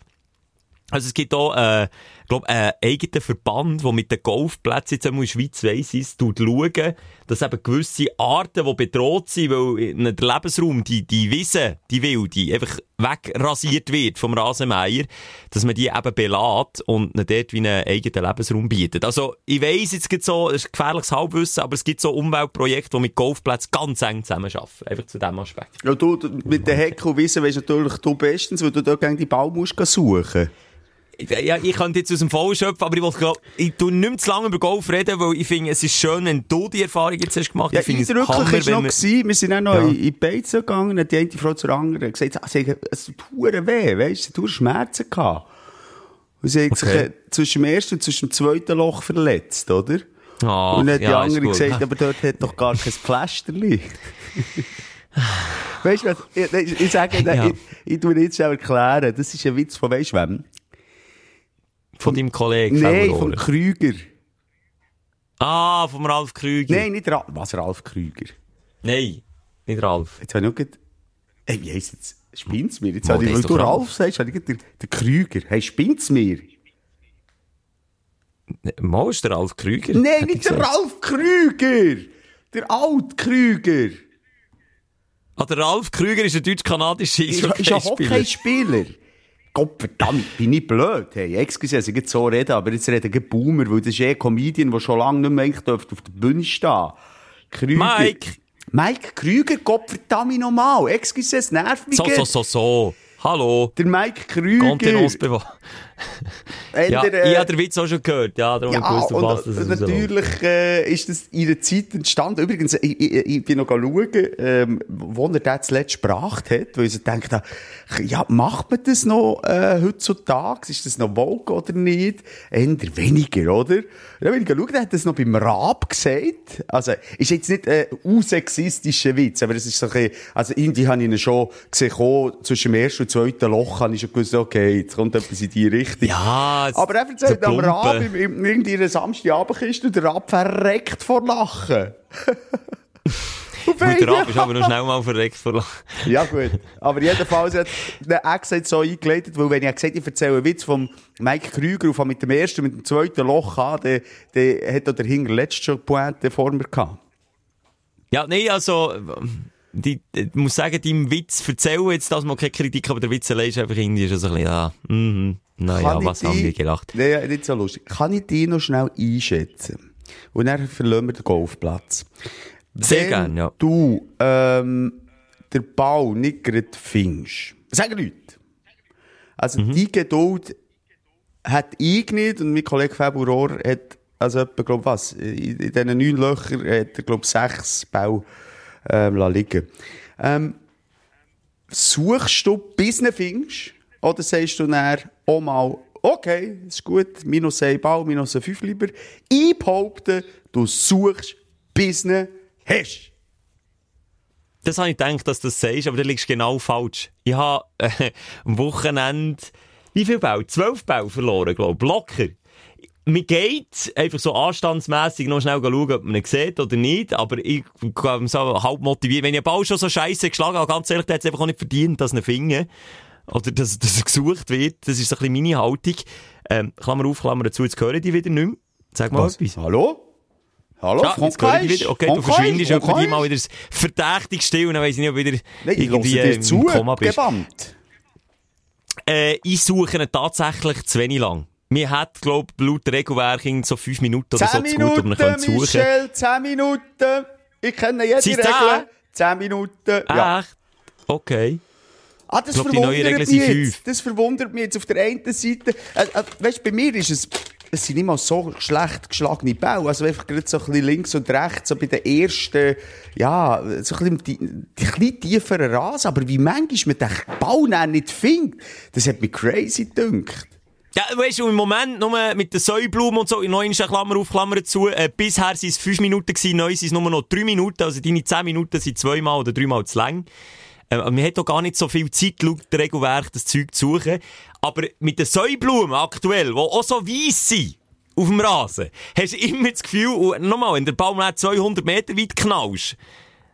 Also es gibt auch, äh, glaube, einen eigenen Verband, der mit den Golfplätzen jetzt in der Schweiz weiss ist, tut schauen, dass eben gewisse Arten, die bedroht sind, weil der Lebensraum die, die Wiese, die Wilde, einfach wegrasiert wird vom Rasenmeier, dass man die eben belässt und ihnen dort wie einen eigenen Lebensraum bietet. Also ich weiss jetzt gibt so, es ist gefährliches Halbwissen, aber es gibt so Umweltprojekte, die mit Golfplätzen ganz eng zusammenarbeiten. Einfach zu diesem Aspekt. Ja, du, mit den Hecken und Wissen weisst natürlich du bestens, weil du dort gegen die Bau musst suchen. Ja, ich könnte jetzt aus dem Vollen schöpfen, aber ich wollte, glaub, ich tu nicht mehr zu lange über Golf reden, weil ich finde, es ist schön, wenn du die Erfahrung jetzt hast gemacht. Ja, ich finde es Hammer, war noch, wir- gewesen, wir sind auch noch Ja. in, die Beizen gegangen, hat die eine Frau zur anderen gesagt, es tut weh, weisst du, sie hat Schmerzen gehabt. Und sie hat sich Okay. äh, zwischen dem ersten und zwischen dem zweiten Loch verletzt, oder? Ach, und dann hat die ja, ist andere gesagt, aber dort hat doch gar kein Pflasterli. (laughs) weißt du was, ich, ich, ich sage, Ja. ich, ich tue dir jetzt schnell erklären, das ist ein Witz von weisst du wem? Von deinem Kollegen. Nein, Ohren. Krüger. Ah, vom Ralf Krüger. Nein, nicht Ralf, was Ralf Krüger? Nein, nicht Ralf. Jetzt habe ich noch gerade... Ey, wie heisst jetzt? Spinnt's mir? Jetzt Oh, habe ich, weil du Ralf Ralf. sagst, habe ich den, den Krüger. Hey, spinnt's mir? Mal ist der Ralf Krüger. Nein, nicht der. Ralf Krüger! Der Altkrüger. Ah, der Ralf Krüger ist ein deutsch-kanadischer Ist, ist ein Eishockeyspieler. Hockeyspieler. Gott verdammt, bin ich blöd. Hey, excuse, dass ich so rede, aber jetzt rede ich Boomer, weil das ist eh ein Comedian, der schon lange nicht mehr eigentlich auf der Bühne stehen Krüger. Mike! Mike Krüger, Gott verdammt nochmal. Excuse, es nervt mich. So, so, so, so. Hallo. Der Mike Krüger. Contenance bewahren. (laughs) Ja, äh, ich habe den Witz auch schon gehört. Ja, darum Ja, gewusst, auf was das äh, natürlich äh, ist das in einer Zeit entstanden. Übrigens, ich, ich, ich bin noch schauen, ähm, wo er das zuletzt gebracht hat, weil ich so gedacht habe, ja, macht man das noch äh, heutzutage? Ist das noch Vogue oder nicht? Eher weniger, oder? Ja, wenn ich geschaut habe, hat das noch beim Rab gesagt. Also, ist jetzt nicht ein äh, sexistischer Witz, aber es ist so ein bisschen, also irgendwie habe ich ihn schon gesehen, oh, zwischen dem ersten und zweiten Loch habe ich schon gewusst, okay, jetzt kommt etwas in die Richtung. Ja, es- Aber er erzählt am Rab im, im, irgendeiner Samstagabendkiste und der Rab verreckt vor Lachen. (laughs) Gut, der Rab ist aber noch schnell mal verreckt vor Lachen. Ja, gut. Aber jedenfalls hat der Ex so eingeleitet, weil wenn ich gesagt habe, ich erzähle einen Witz vom Mike Krüger und mit dem ersten, mit dem zweiten Loch an, dann, dann hat er der hinterletzt schon Pointe vor mir gehabt. Ja, nee, also, die, ich muss sagen, deinem Witz erzählen jetzt das mal keine Kritik, aber der Witz allein ist einfach irgendwie schon so ein bisschen, ja, mhm, naja, was ich haben die- wir gelacht? Nee, nicht so lustig. Kann ich die noch schnell einschätzen? Und dann verlassen wir den Golfplatz. Sehr Wenn gern, ja. du ähm, den Ball nicht gerade findest, sag nichts. Also Mhm. die Geduld hat ich nicht und mein Kollege Fabio Rohr hat, also etwa, glaub was, in, in diesen neun Löchern hat er, glaub sechs Bau ähm, liegen. Ähm, suchst du, bis du findest? Oder sagst du dann auch mal, okay, ist gut, minus ein Ball, minus ein fünf lieber. Ich behaupte, du suchst, bis du hast. Das habe ich gedacht, dass du das sagst, aber du liegst genau falsch. Ich habe äh, am Wochenende, wie viel Bau? Zwölf Bau verloren, glaube ich. Locker. Mir geht einfach so anstandsmässig noch schnell schauen, ob man ihn sieht oder nicht, aber ich bin so halb motiviert. Wenn ich einen Ball schon so scheiße geschlagen habe, ganz ehrlich, der hat es einfach auch nicht verdient, dass er ihn finde. Oder dass, dass er gesucht wird. Das ist so ein bisschen meine Haltung. Ähm, Klammer auf, Klammer zu, jetzt höre ich die wieder nicht mehr. Sag mal etwas. Hallo? Hallo, Ja, ich wieder. Okay, du Frankreich? verschwindest etwa Frankreich? die mal wieder verdächtig still und dann weiss ich nicht, ob du wieder Nein, ich irgendwie höre dir im zu, Koma bist. gebannt. Äh, ich suche ihn tatsächlich zu wenig lang. Mir hat, glaub laut Regelwerk so fünf Minuten oder so zu gut, um ihn Minuten, zu suchen. Michel, zehn Minuten. Ich kenne jede Regel. Zehn Minuten. Ja. Echt? Okay. Ah, das Ich glaub, die neue verwundert Regel mich sind jetzt. fünf. Das verwundert mich jetzt auf der einen Seite. Äh, äh, weißt du, bei mir ist es, es sind mal so schlecht geschlagene Bälle. Also einfach gerade so ein bisschen links und rechts, so bei den ersten, ja, so ein bisschen die, die kleinen tieferen Rasen. Aber wie manchmal man den Ball dann nicht findet, das hat mich crazy gedünkt. Ja, weißt du, im Moment nur mit den Säublumen und so, in neuen Klammer auf, Klammer zu, äh, bisher waren es fünf Minuten gewesen, neu sind es nur noch drei Minuten, also deine zehn Minuten sind zweimal oder dreimal zu lang. Äh, man hat auch gar nicht so viel Zeit, laut Regelwerk, das Zeug zu suchen. Aber mit den Säublumen aktuell, die auch so weiss sind, auf dem Rasen, hast du immer das Gefühl, und nochmal, wenn der Baum nicht 200 Meter weit knallst,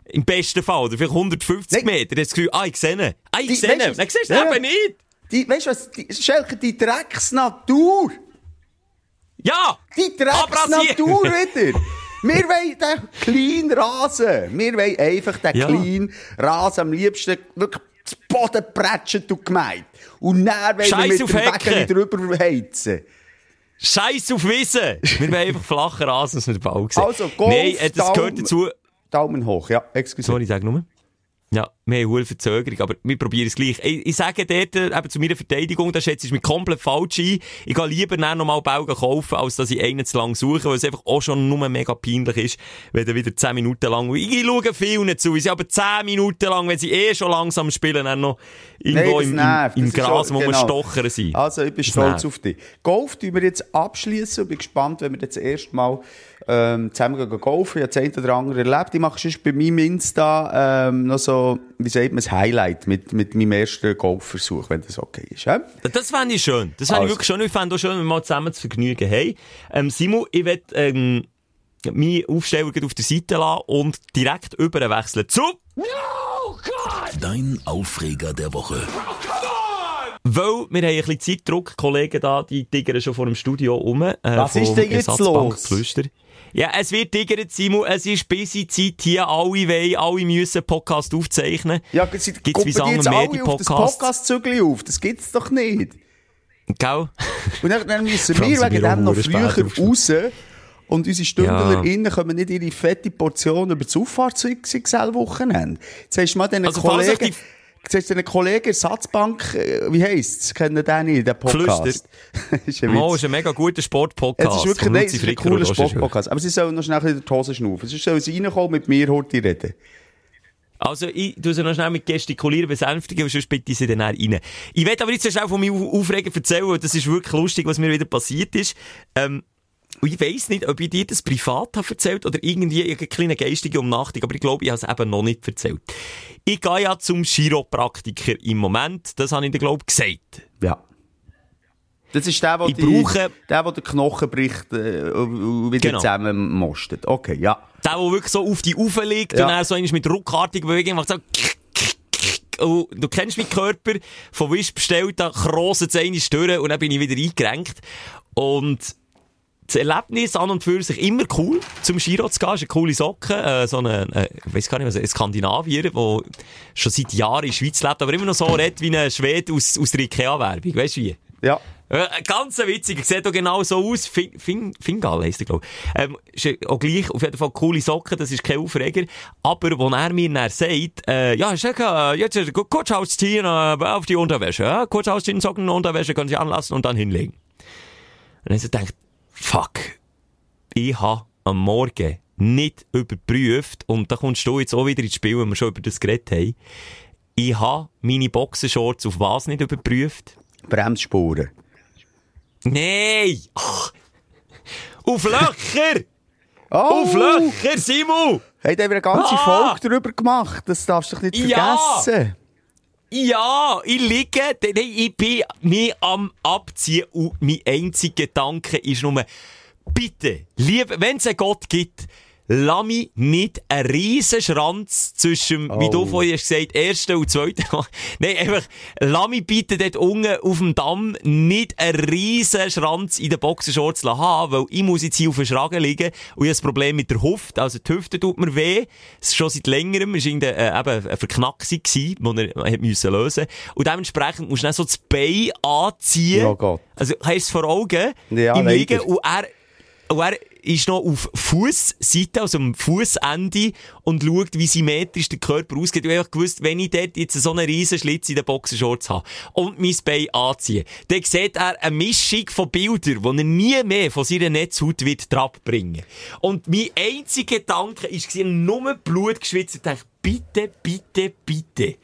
im besten Fall, oder vielleicht 150 Nein. Meter, hast du das Gefühl, ah, ich sehe ihn. Ah, ich sehe ihn. Dann siehst du ja. eben nicht. Die, weißt du was, die, Schelke, die Drecksnatur. Ja! Die. Drecksnatur wieder. (laughs) Wir wollen den kleinen Rasen. Wir wollen einfach den Ja. kleinen Rasen am liebsten wirklich zu Boden prätschen, du gemeint. Und dann wollen wir Scheiß mit dem drüber heizen. Scheiß auf Wissen! Wir wollen einfach flacher Rasen, als wir den Ball sehen. Also, Golf, Nein, äh, das gehört Daumen. dazu. Daumen hoch, ja, excuse. Sorry, sag nur. Ja, wir haben eine Verzögerung, aber wir probieren es gleich. Ich, ich sage dort, äh, eben zu meiner Verteidigung, da schätze ich mich komplett falsch ein. Ich gehe lieber dann nochmal Baugen kaufen, als dass ich einen zu lang suche, weil es einfach auch schon nur mega peinlich ist, wenn du wieder 10 Minuten lang, ich schaue viel nicht zu, sie aber 10 Minuten lang, wenn sie eh schon langsam spielen, dann noch irgendwo das im, im, nervt. im Das Gras, schon- wo wir genau. stochern sind. Also, ich bin Das stolz nervt. auf dich. Golf tun wir jetzt abschließen und bin gespannt, wenn wir jetzt das erste Mal ähm, zusammen gehen golfen. Ich habe das eine oder andere erlebt. Ich mache sonst bei meinem Insta ähm, noch so, wie sagt man, ein Highlight mit, mit meinem ersten Golfversuch, wenn das okay ist. Ja? Das fände ich schön. Das fände ich Also. wirklich schön. Ich fände auch schön, wenn wir mal zusammen zu vergnügen haben. Ähm, Simon, ich will ähm, meine Aufsteller gleich auf der Seite lassen und direkt überwechseln zu... Dein Aufreger der Woche. Weil wir haben ein bisschen Zeitdruck, Kollegen da, die tiggern schon vor dem Studio rum. Äh, Was ist vom denn jetzt los? Ja, es wird tigert, Simon. Es ist busy Zeit hier. Alle wollen, alle müssen Podcast aufzeichnen. Ja, sie Gibt's wie sagen mehr auf das Podcasts? Podcast-Zügel auf. Das gibt's doch nicht. Gell? Und dann, dann müssen wir wegen dem noch früher raus. Und unsere StündlerInnen kommen nicht ihre fette Portion über das Auffahrtswochenende. Jetzt hast du mal diesen Also, Kollegen, Siehst du den Kollegen Satzbank, äh, wie heisst's? Kennen den nicht, den Podcast? (laughs) ist ein Mo ist ein mega guter Sportpodcast. Es ist wirklich nein, es ist ein cooler. Sportpodcast. Aber sie sollen noch schnell in die Hose schnaufen. Sonst sollen sie reinkommen mit mir heute reden. Also, ich tu sie noch schnell mit Gestikulieren besänftigen, weil sonst bitte ich sie dann auch rein. Ich will aber jetzt schnell von Auf- Aufregen erzählen, weil das ist wirklich lustig, was mir wieder passiert ist. Ähm, und ich weiss nicht, ob ich dir das privat habe erzählt oder irgendwie eine kleine geistige Umnachtung, aber ich glaube, ich habe es eben noch nicht erzählt. Ich gehe ja zum Chiropraktiker im Moment, das habe ich dir, glaube ich, gesagt. Ja. Das ist der, der, Ich die, brauche- der, der den Knochen bricht äh, und wieder Genau. zusammenmostet. Okay, ja. Der, der wirklich so auf die Ufe liegt Ja. und dann so mit ruckartigen Bewegungen macht so und du kennst meinen Körper, von Wisch bestellt, da kroset es einmal durch und dann bin ich wieder eingerenkt. Und das Erlebnis an und für sich immer cool, zum Giro zu gehen, ist eine coole Socke, äh, so eine, äh, ich weiss gar nicht was, ein Skandinavier, der schon seit Jahren in der Schweiz lebt, aber immer noch so redet wie ein Schwede aus, aus der Ikea-Werbung, weißt du wie? Ja. Äh, ganz witzig, sieht auch genau so aus. Fin fin Fingal heisst er, glaube ich. Ähm, ist auch gleich, auf jeden Fall coole Socken, das ist kein Aufreger. Aber, wenn er mir dann sagt, äh, ja, Schäke, äh, jetzt äh, kurz ausziehen, äh, auf die Unterwäsche, ja? kurz ausziehen, Socken, Unterwäsche, können Sie anlassen und dann hinlegen. Und dann so denkt, fuck, ich habe am Morgen nicht überprüft, und da kommst du jetzt auch wieder ins Spiel, wenn wir schon über das geredet haben, ich habe meine Boxershorts auf was nicht überprüft? Bremsspuren. Nein! Ach. Auf Löcher! (laughs) Oh! Auf Löcher, Simon! Hey, da haben wir eine ganze Ah! Folge darüber gemacht. Das darfst du nicht vergessen. Ja, ich liege, denn ich bin mir am Abziehen und mein einziger Gedanke ist nur, bitte, lieb, wenn es einen Gott gibt, lass mich nicht einen riesen Schranz zwischen, wie Oh. du vorhin hast gesagt, ersten und zweiten. (laughs) Nein, einfach, lass mich bitte dort unten auf dem Damm nicht einen riesen Schranz in den Boxershorts haben, weil ich muss jetzt hier auf den Schragen liegen und ich habe das Problem mit der Hüfte, also die Hüfte tut mir weh, es ist schon seit längerem, es war äh, eben eine Verknacksung die er hat müssen lösen und dementsprechend musst du dann so das Bein anziehen. Oh Gott. Also, hast du es vor Augen? Ja, Im. Liegen und er, und er ist noch auf Fußseite, also am Fußende und schaut, wie symmetrisch der Körper ausgeht. Ich habe gewusst, wenn ich dort jetzt so einen riesen Schlitz in den Boxershorts habe und mein Bein anziehe, dann sieht er eine Mischung von Bildern, die er nie mehr von seiner Netzhaut wird bringen. Und mein einziger Gedanke war, nur Blut geschwitzt und dachte, bitte, bitte, bitte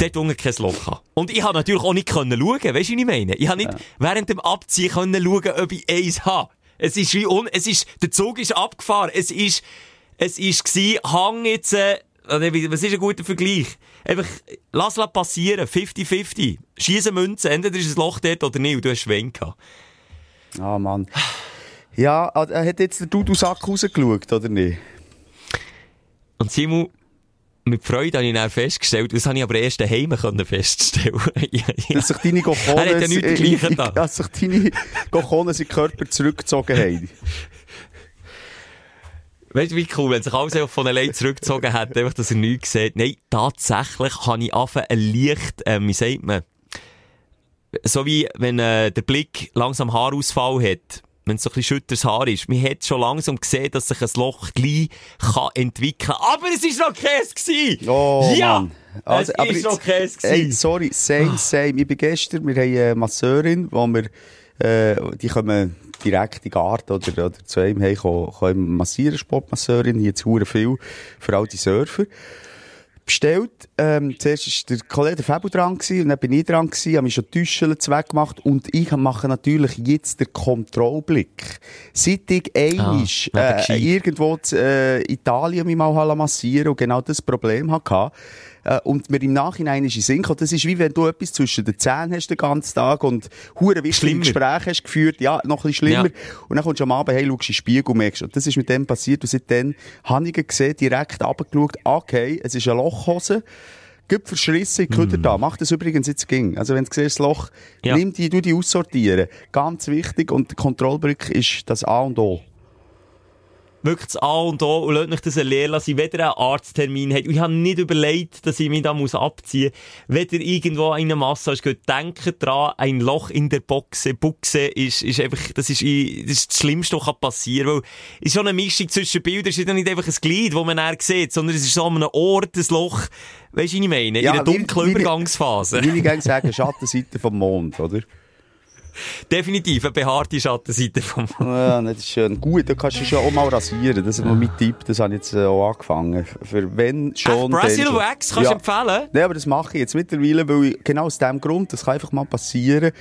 dort unten kein Loch haben. Und ich habe natürlich auch nicht können schauen, weißt du, wie ich meine? Ich habe nicht während dem Abziehen können schauen, ob ich eins habe. Es ist wie un, es ist, der Zug ist abgefahren. Es ist, es ist gsi, hang jetzt, äh, wie- was ist ein guter Vergleich? Einfach, lass la passieren, 50-50. Schieße Münze, entweder ist ein Loch dort oder nicht, und du hast Schwenk gehabt. Ah, Mann. Ja, ah, hat jetzt der Dudu Sack rausgeschaut, oder nicht? Und Simon, mit Freude habe ich dann festgestellt, das habe ich aber erst daheim können feststellen. (laughs) Ja, ja. Dass sich deine Er ja Gochones, nichts dergleichen da. dass sich deine Gochones in den Körper zurückgezogen haben. Weißt du, wie cool, wenn sich alles einfach von allein zurückgezogen hat, einfach, dass er nichts sieht. Nein, tatsächlich habe ich angefangen, ein Licht, ähm, wie sagt man, so wie wenn äh, der Blick langsam Haarausfall hat, wenn es so ein bisschen schütteres Haar ist. Man hat schon langsam gesehen, dass sich ein Loch gleich kann entwickeln kann. Aber es war noch Käse! Gewesen. Oh, ja! Mann. es aber ist noch Käse! Ey, gewesen. sorry, same, same. Ich bin gestern, wir haben eine Masseurin, wo wir, äh, die kommen direkt in Garten oder, oder zu einem hey, kommen, kommen massieren, Sportmasseurin, hier zu viel für all die Surfer. Bestellt, ähm, zuerst war der Kollege Fabio dran gewesen, und dann bin ich dran gewesen, habe mich schon Täuscheln weggemacht und ich mache natürlich jetzt den Kontrollblick. Seit ich einmal, Ah, äh, irgendwo in äh, Italien mich mal massieren und genau das Problem hatte, äh, und mir im Nachhinein ist in Sinn gekommen, das ist wie wenn du etwas zwischen den Zähnen hast den ganzen Tag und hure wichtige. Gespräche hast geführt, ja, noch ein bisschen schlimmer. Ja. Und dann kommst du am Abend, hey, schaust in den Spiegel und merkst, und das ist mit dem passiert und seitdem habe ich gesehen, direkt runtergeschaut, okay, es ist eine Lochhose, Gibt die Köder da. Mach das übrigens jetzt ging. Also wenn du siehst, das Loch, Ja. nimm die, du die aussortieren. Ganz wichtig und der Kontrollblick ist das A und O. wirklich das A und O und lasst mich das erlernen, dass ich weder einen Arzttermin habe. Ich habe nicht überlegt, dass ich mich da muss abziehen muss. Weder irgendwo in eine Massage geht. Denkt dran, ein Loch in der Boxe, Buchse ist, ist einfach, das ist, das ist das Schlimmste, was passieren kann. Weil, es ist schon eine Mischung zwischen Bildern, es ist ja nicht einfach ein Glied, das man dann sieht, sondern es ist so an einem Ort, ein Loch, Weißt du, was ich meine? Ja, in einer dunklen Übergangsphase. Wie ich gerne sagen, Schattenseite vom Mond, oder? Definitiv eine behaarte Schattenseite vom Ja, das ist schön. Gut, dann kannst du schon auch mal rasieren. Das ist mal mein Tipp, das habe ich jetzt äh, auch angefangen. Für wenn schon... Echt, Brazil. Wax kannst du empfehlen? Nein, aber das mache ich jetzt mittlerweile, weil ich, genau aus dem Grund, das kann einfach mal passieren,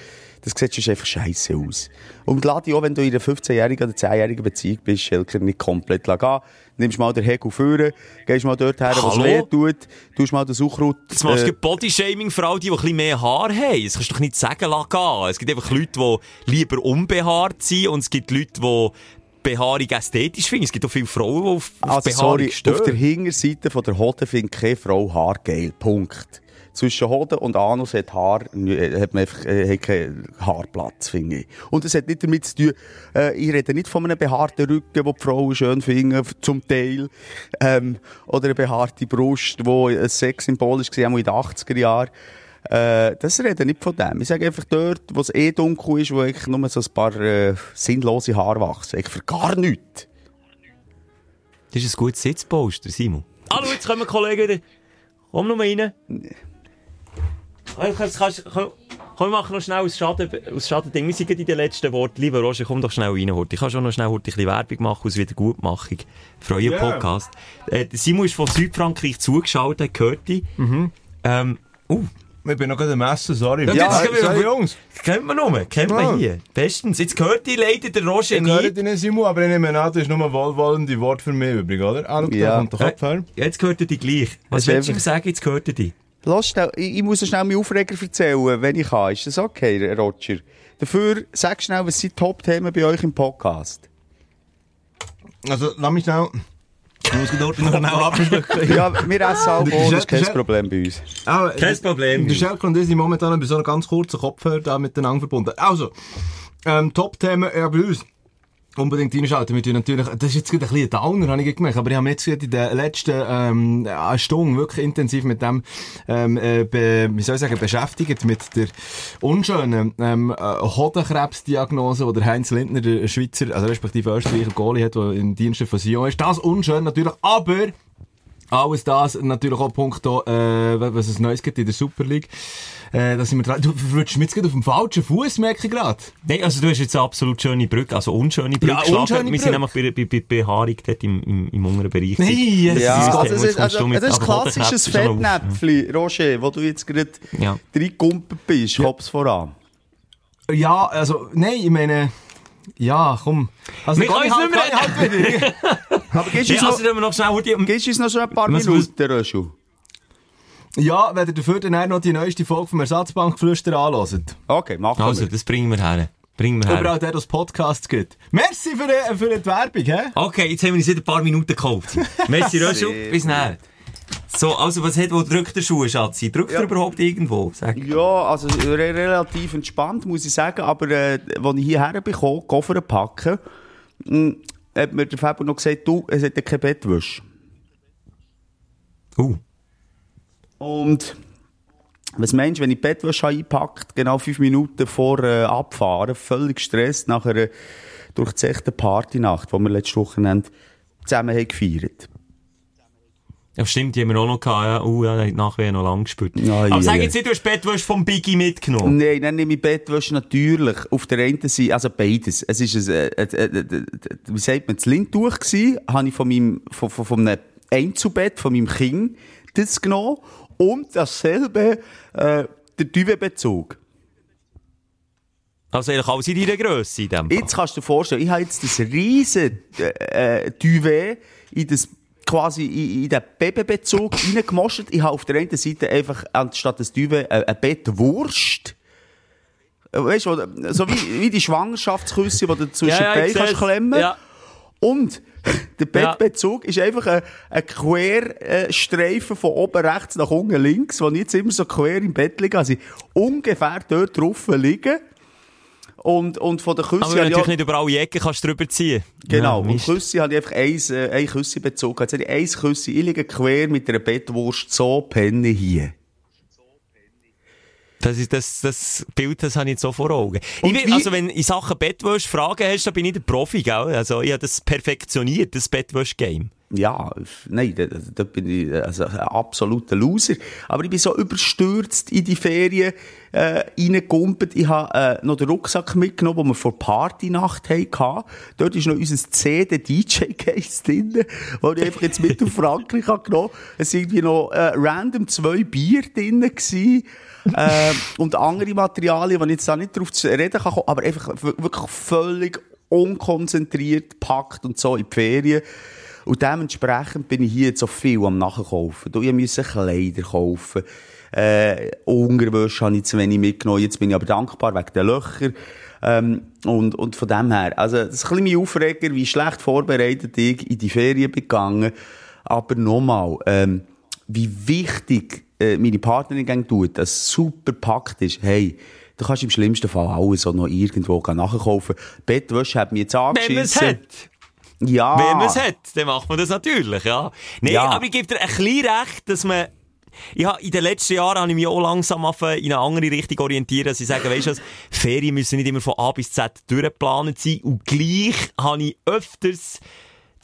das sieht sonst einfach scheiße aus. Und lade dich auch, wenn du in einer 15-jährigen oder 10-jährigen Beziehung bist, Schelker, nicht komplett gehen. Nimmst mal den Hegel führen, gehst mal dort her, Hallo? weh tut, tust mal das Sauerkraut... Jetzt machst du äh, Bodyshaming für all die, die ein bisschen mehr Haar haben. Das kannst du doch nicht sagen, gehen. Es gibt einfach Leute, die lieber unbehaart sind und es gibt Leute, die Behaarung ästhetisch finden. Es gibt auch viele Frauen, die auf, auf Also, Behaarung sorry, stehen. auf der Hinterseite von der Hoden findet keine Frau Haar geil. Punkt. Zwischen Hoden und Anus hat Haar, äh, hat man einfach, äh, hat keinen Haarplatz, finde ich. Und es hat nicht damit zu tun, äh, ich rede nicht von einem behaarten Rücken, den die Frauen schön finden, zum Teil, ähm, oder eine behaarte Brust, wo ein Sexsymbol ist, auch in den 80er Jahren. Äh, das rede nicht von dem. Ich sage einfach dort, wo es eh dunkel ist, wo eigentlich nur so ein paar äh, sinnlose Haare wachsen. Eigentlich für gar nichts. Das ist ein gutes Sitzposter, Simon. Hallo, jetzt kommen Kollegen wieder. Komm noch mal rein. Komm, kannst, kannst, komm, komm, wir machen noch schnell aus Schaden, aus Schadending. Wir sind gerade in den letzten Worten. Lieber Roger, komm doch schnell rein. Horti. Ich kann schon noch schnell Horti ein bisschen Werbung machen aus Wiedergutmachung für euren Ja. Podcast. Äh, Simon ist von Südfrankreich zugeschaltet, gehört die. Ähm, uh, Ich bin noch gerade am Essen, sorry. Ja, Ja, jetzt gehen wir- Jungs. kennt man nur, kennt man Ja. hier. Bestens. Jetzt gehört die leider der Roger Ich höre nicht. dich nicht, Simon, aber ich nehme an, das ist nur ein wohlwollende Wort für mich übrig, oder? Ah, Ja. da kommt der Kopf her. Jetzt gehört er die gleich. Was willst du ihm sagen? Jetzt gehört er die. Lass schnell, ich, ich muss schnell meinen Aufreger erzählen, wenn ich kann. Ist das okay, Roger? Dafür, sag schnell, was sind die Top-Themen bei euch im Podcast? Also, lass mich schnell... Ich muss dort noch schnell abschlucken. Ja, wir essen auch, Das ist- das ist kein Problem bei uns. Ah, Kein Problem. Der Schelker und ich sind momentan bei so einem ganz kurzen Kopfhörer da miteinander verbunden. Also, ähm, Top-Themen ja, bei uns. Unbedingt reinschalten. Wir natürlich, das ist jetzt ein bisschen Downer, habe ich gemerkt, aber ich habe jetzt gerade in der letzten ähm, Stunde wirklich intensiv mit dem, ähm, äh, be, wie soll ich sagen, beschäftigt, mit der unschönen ähm, äh, Hodenkrebsdiagnose, die der Heinz Lindner, der Schweizer, also respektive Österreicher Goalie hat, der im Dienste von Sion ist. Das unschön natürlich, aber alles das, natürlich auch punkto, äh, was es Neues gibt in der Super League. Äh, da sind wir dran. Du verwirrst mich jetzt auf dem falschen Fuß, merke ich gerade. Nein, also du hast jetzt eine absolut schöne Brücke, also unschöne Brücke Ja, unschöne Wir sind Brücke. nämlich bei, bei, bei Behaarung dort im, im, im unteren Bereich. Nein, yes. Ja, also, das ist, also, das ist klassisches. Fettnäpfchen, Roger, wo du jetzt gerade Ja. reingekumpelt bist, Kopf voran. Ja, also, nein, ich meine, ja, komm. Also, Wir können geh uns nicht mehr halt wieder. Aber gibst du Ja, uns also noch, noch schnell du uns noch schon ein paar Was Minuten, Röschel? ja, wenn ihr dafür dann auch noch die neueste Folge vom Ersatzbankflüster anhört. Okay, machen Also, wir. das bringen wir her. Bringen wir her. Überall der, das Podcasts gibt. Merci für die, für die Werbung, hä? Okay, jetzt haben wir uns wieder ein paar Minuten gekauft. (laughs) Messi Röschel, bis näher. So, also was hat, wo drückt der Schuh, Schatzi? Drückt er überhaupt irgendwo? Sag. Ja, also re relativ entspannt, muss ich sagen. Aber äh, als ich hierher bekomme, Koffer packen, mh, hat mir der Fabio noch gesagt, du, es hat ja kein Bettwäsche. Uh. Und was meinst du, wenn ich die Bettwäsche einpackt, genau fünf Minuten vor äh, Abfahren, völlig gestresst nach einer durchzechten Partynacht, die wir letztes Wochenende zusammen haben gefeiert Ja, stimmt, die haben wir auch noch gehabt, ja. Uh, ja, hat nachher noch lang gespürt. Ja, Aber ja, sag jetzt nicht, du hast Bettwäsche vom Biggie mitgenommen. Nein, dann nehme ich Bettwäsche natürlich. Auf der einen Seite, also beides. Es ist ein, äh, äh, äh, wie sagt man, das Lindtuch gsi, habe ich von meinem, von, von, von einem Einzelbett, von meinem Kind, das genommen. Und dasselbe, äh, der Duvet-Bezug. Also eigentlich alles in deiner Grösse in dem Fall. Jetzt kannst du dir vorstellen, ich habe jetzt das riesen, äh, äh, Duvet in das, quasi in, in den Babybezug (laughs) reingemostet. Ich habe auf der einen Seite einfach anstatt des Duvet äh, ein Bettwurst. Äh, Weißt du, so wie, wie die Schwangerschaftsküsse, die du (laughs) zwischen ja, ich Beine kannst klemmen. Ja. Und (laughs) der Ja. Bettbezug ist einfach ein, ein Querstreifen von oben rechts nach unten links, wo ich jetzt immer so quer im Bett liege. Also ungefähr dort drauf liegen. Und, und von der Küsse Aber natürlich auch- nicht über alle Ecken kannst du drüber ziehen. Genau, Ja, und. Küsse habe ich einfach eins, äh, ein Küsse bezogen. Jetzt habe ich eins Küsse, ich liege quer mit einer Bettwurst, so penne hier. Das, ist, das, das Bild das habe ich jetzt so vor Augen. Will, also wenn in Sachen Bettwäsche Fragen hast, dann bin ich der Profi, gell? Also ich habe das perfektioniert, das Bettwäsche-Game. Ja, nein, da, da bin ich also ein absoluter Loser. Aber ich bin so überstürzt in die Ferien äh, reingekumpelt. Ich habe äh, noch den Rucksack mitgenommen, den wir vor Partynacht hatten. Dort ist noch unser CD-DJ-Case drin, wo ich einfach jetzt mit auf Frankreich habe genommen Es waren irgendwie noch äh, random zwei Bier drin. Gewesen. äh, und andere Materialien, die ich jetzt da nicht drauf zu reden kann, aber einfach wirklich völlig unkonzentriert gepackt und so in die Ferien. Und dementsprechend bin ich hier jetzt so viel am Nachkaufen. Du, ich musste Kleider kaufen. Äh, Unterwäsche habe ich zu wenig mitgenommen. Jetzt bin ich aber dankbar wegen den Löchern. Ähm, und, und von dem her, also, das ist ein bisschen Aufreger, wie schlecht vorbereitet ich in die Ferien bin gegangen. Aber nochmal, ähm, wie wichtig äh, meine Partnerin tut, dass es super packt ist. Hey, du kannst im schlimmsten Fall alles auch noch irgendwo nachkaufen. Bettwäsche hat mich jetzt Wenn angeschissen. hat. Ja. Wenn man es hat, dann macht man das natürlich, ja. Nein, Ja. aber ich gebe dir ein bisschen recht, dass man, habe, in den letzten Jahren habe ich mich auch langsam angefangen, in eine andere Richtung orientieren, dass ich sage, weisst du was, Ferien müssen nicht immer von A bis Z durchgeplant sein und gleich habe ich öfters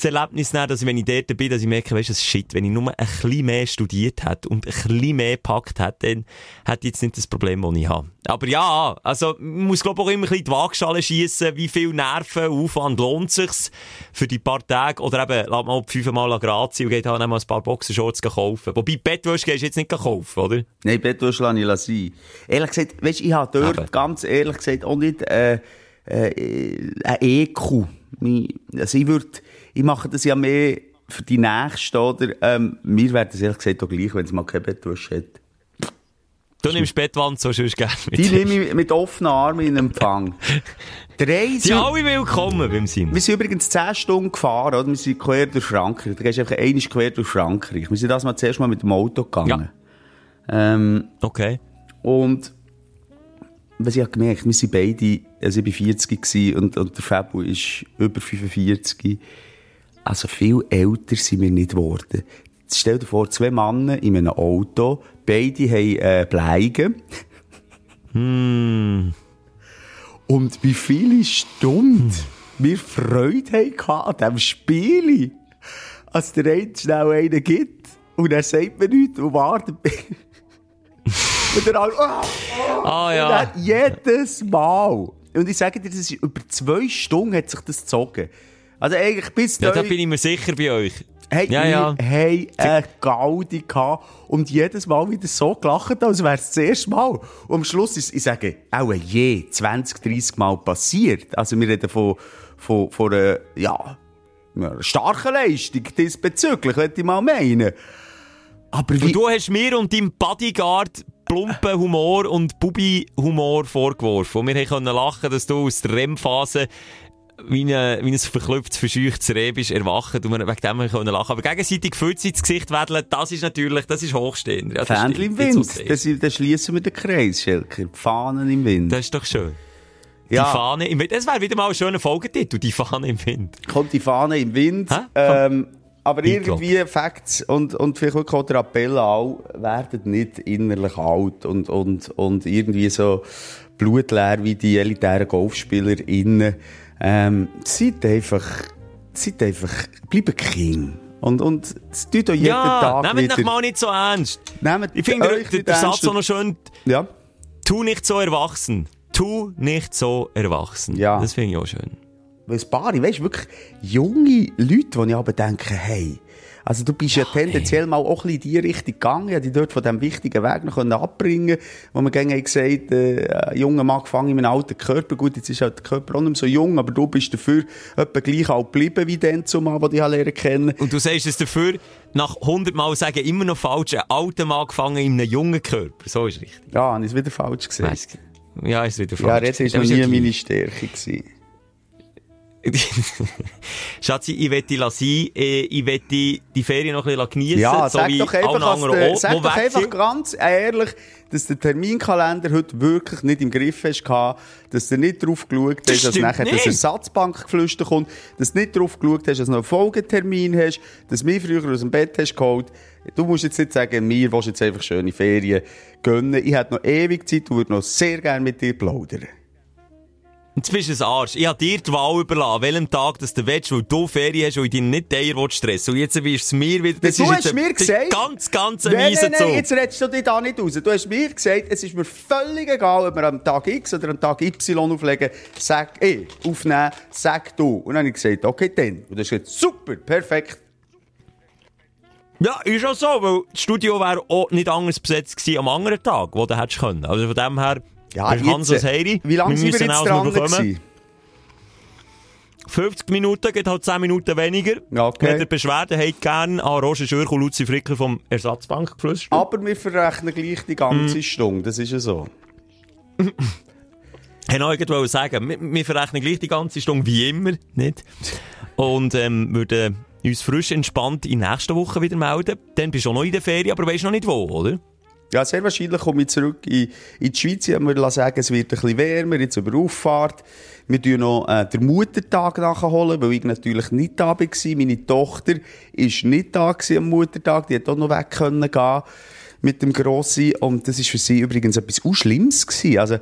das Erlebnis nehmen, dass ich, wenn ich dort bin, dass ich merke, weisst du, das shit, wenn ich nur ein bisschen mehr studiert hätte und ein bisschen mehr gepackt hätte, dann hätte ich jetzt nicht das Problem, das ich habe. Aber ja, also, man muss, glaube ich, auch immer ein bisschen die Waagschale schiessen, wie viel Nerven, Aufwand lohnt sich's für die paar Tage, oder eben, lass mal fünfmal an Grazie und geht halt mal ein paar Boxershorts kaufen. Wobei, Bettwäsche gehst du jetzt nicht kaufen, oder? Nein, Bettwäsche lasse ich sein. Ehrlich gesagt, weisst, ich habe dort, Eben. ganz ehrlich gesagt, auch nicht, äh, äh, ein EQ. Also ich würde, ich mache das ja mehr für die Nächsten, oder? Ähm, mir wäre das ehrlich gesagt auch gleich, wenn es mal keine Bettwäsche hat. Du nimmst Bettwand so sonst gerne mit. Die nehme ich mit offenen Armen in Empfang. Drei Sie sind alle willkommen beim Sim. Wir sind übrigens 10 Stunden gefahren, oder? Wir sind quer durch Frankreich. Da gehst du einfach einmal quer durch Frankreich. Wir sind das mal zuerst mal mit dem Auto gegangen. Ähm, Okay. und was ich habe gemerkt, wir sind beide, also ich war 40 gewesen und, und der Fabu ist über 45. Also viel älter sind wir nicht geworden. Stell dir vor, zwei Männer in einem Auto, beide haben äh, Bleigen. Und wie viele Stunden wir Freude hatten an diesem Spiel. Als der eine schnell einen gibt und dann sagt man nichts und wartet. (laughs) und dann alle, ah, Ah, und ja. jedes Mal. Und ich sage dir, das ist über zwei Stunden hat sich das gezogen. Also eigentlich bis Ja, da bin ich mir sicher bei euch. Hey, Ja, ja. haben eine Gaudi gehabt und jedes Mal wieder so gelacht, als wäre es das erste Mal. Und am Schluss ist, ich sage, auch je 20, 30 Mal passiert. Also wir reden von, von, von einer, ja, einer starken Leistung diesbezüglich, würde ich mal meinen. Aber wie, Und du hast mir und deinem Bodyguard plumpen Humor und Bubi-Humor vorgeworfen. Und wir konnten lachen, dass du aus der REM-Phase wie, ein- wie ein verklüpftes, verscheuchtes Reh bist erwacht und wir wegen dem können lachen. Aber gegenseitig Füße ins Gesicht wedeln, das ist natürlich, das ist hochstehend. Ja, das Fähnchen im Wind, das, dann schließen wir den Kreis, Schelker. Die Fahnen im Wind. Das ist doch schön. ja. Die Fahne im Wind. Das wäre wieder mal ein schöner Folgetitel, die Fahne im Wind. kommt die Fahne im Wind. Hä? Ähm, aber irgendwie Facts und, und vielleicht wirklich auch der Appell an, werden nicht innerlich alt und, und, und irgendwie so blutleer wie die elitären GolfspielerInnen. Ähm, seid einfach, seid einfach, bleibt King. Und, und es tut euch jeden Ja, Tag nehmt wieder. mal nicht so ernst. Nehmt Ich finde euch der, nicht der Satz auch noch schön, Ja. tu nicht so erwachsen. Tu nicht so erwachsen. Ja. Das finde ich auch schön. Weil ein paar, weißt du, wirklich junge Leute, die ich aber denke, hey, also du bist ja tendenziell mal auch ein bisschen in die Richtung gegangen, ja, die dort von diesem wichtigen Weg noch können abbringen wo man gerne gesagt äh, ein junger Mann gefangen in einem alten Körper, gut, jetzt ist halt der Körper auch nicht mehr so jung, aber du bist dafür etwa gleich alt geblieben wie dann zumal, den ich lernen kennen. Und du sagst es dafür, nach 100 Mal sagen, immer noch falsch, ein alter Mann gefangen in einem jungen Körper. So ist richtig. Ja, habe ich es wieder falsch. Weiss. Ja, ist wieder falsch. Ja, jetzt ist noch nie ja meine. Stärke gewesen. (laughs) Schatzi, ich wette sein, äh, ich wette die Ferien noch ein bisschen geniessen. Ja, so sag wie doch alle einfach, als anderen der, sag die doch einfach ganz ehrlich, dass der Terminkalender heute wirklich nicht im Griff hast dass du nicht drauf geschaut Das hast, dass stimmt nachher das nicht. Ersatzbankgeflüster kommt, dass du nicht drauf geschaut hast, dass du noch einen Folgetermin hast, dass du mich früher aus dem Bett hast geholt. Du musst jetzt nicht sagen, mir willst jetzt einfach schöne Ferien gönnen. Ich hätte noch ewig Zeit und würde noch sehr gerne mit dir plaudern. Jetzt bist du ein Arsch. Ich habe dir die Wahl überlassen, welchem Tag dass du willst, weil du Ferien hast und ich dich nicht der stressen Und jetzt bist du mir wieder... Du ist hast jetzt mir das ist gesagt- Ganz, ganz ein Nein, nein, nein, Zug. jetzt redest du dich da nicht raus. Du hast mir gesagt, es ist mir völlig egal, ob wir am Tag X oder am Tag Y auflegen. Sag, eh, aufnehmen, sag du. Und dann habe ich gesagt, okay, dann. Und du hast gesagt, super, perfekt. Ja, ist auch so, weil das Studio wäre auch nicht anders besetzt gewesen am anderen Tag, wo du hättest können. Also von dem her, Ja, jetzt, als äh, Heiri. Wie lange sind wir jetzt auch dran noch bekommen. gewesen? 50 Minuten, geht halt 10 Minuten weniger. Okay. Wenn ihr Beschwerden habt, gerne an Roger Schürch und Luzi Fricker vom Ersatzbank geflüstert. Aber wir verrechnen gleich die ganze Mhm. Stunde. Das ist ja so. (laughs) Ich wollte noch sagen, wir, wir verrechnen gleich die ganze Stunde wie immer, nicht? Und ähm, würden uns frisch entspannt in nächster Woche wieder melden. Dann bist du auch noch in der Ferien, aber weisst noch nicht wo, oder? Ja, sehr wahrscheinlich komme ich zurück in, in die Schweiz. Ich würde sagen, es wird ein bisschen wärmer, jetzt über Auffahrt. Wir tun noch äh, den Muttertag nachholen, weil ich natürlich nicht da war. Meine Tochter ist nicht da am Muttertag. Die hat auch noch weg können gehen mit dem Grossi. Und das ist für sie übrigens etwas auch Schlimmes gewesen. Also,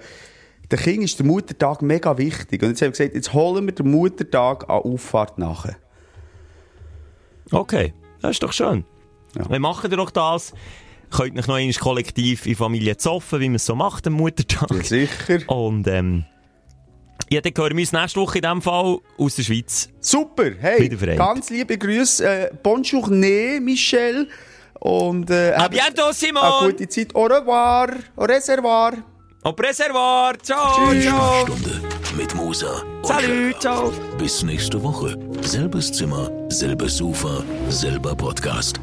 der Kind ist der Muttertag mega wichtig. Und jetzt haben wir gesagt, jetzt holen wir den Muttertag an Auffahrt nachher. Okay, das ist doch schön. Ja. Wir machen doch das. Könnt euch noch einmal kollektiv in Familie zoffen, wie man es so macht am Muttertag. Ja, sicher. Und ähm, ja, dann hören wir uns nächste Woche in diesem Fall aus der Schweiz. Super, hey, ganz liebe Grüße. Äh, bonjourné, Michel. Und äh, A bientôt, eine Simon! gute Zeit. Au revoir, au reservoir. Au Preservoir! Ciao, Tschüss. ciao! Stunde mit Musa Salut, ciao! Bis nächste Woche. Selbes Zimmer, selbes Sofa, selber Podcast.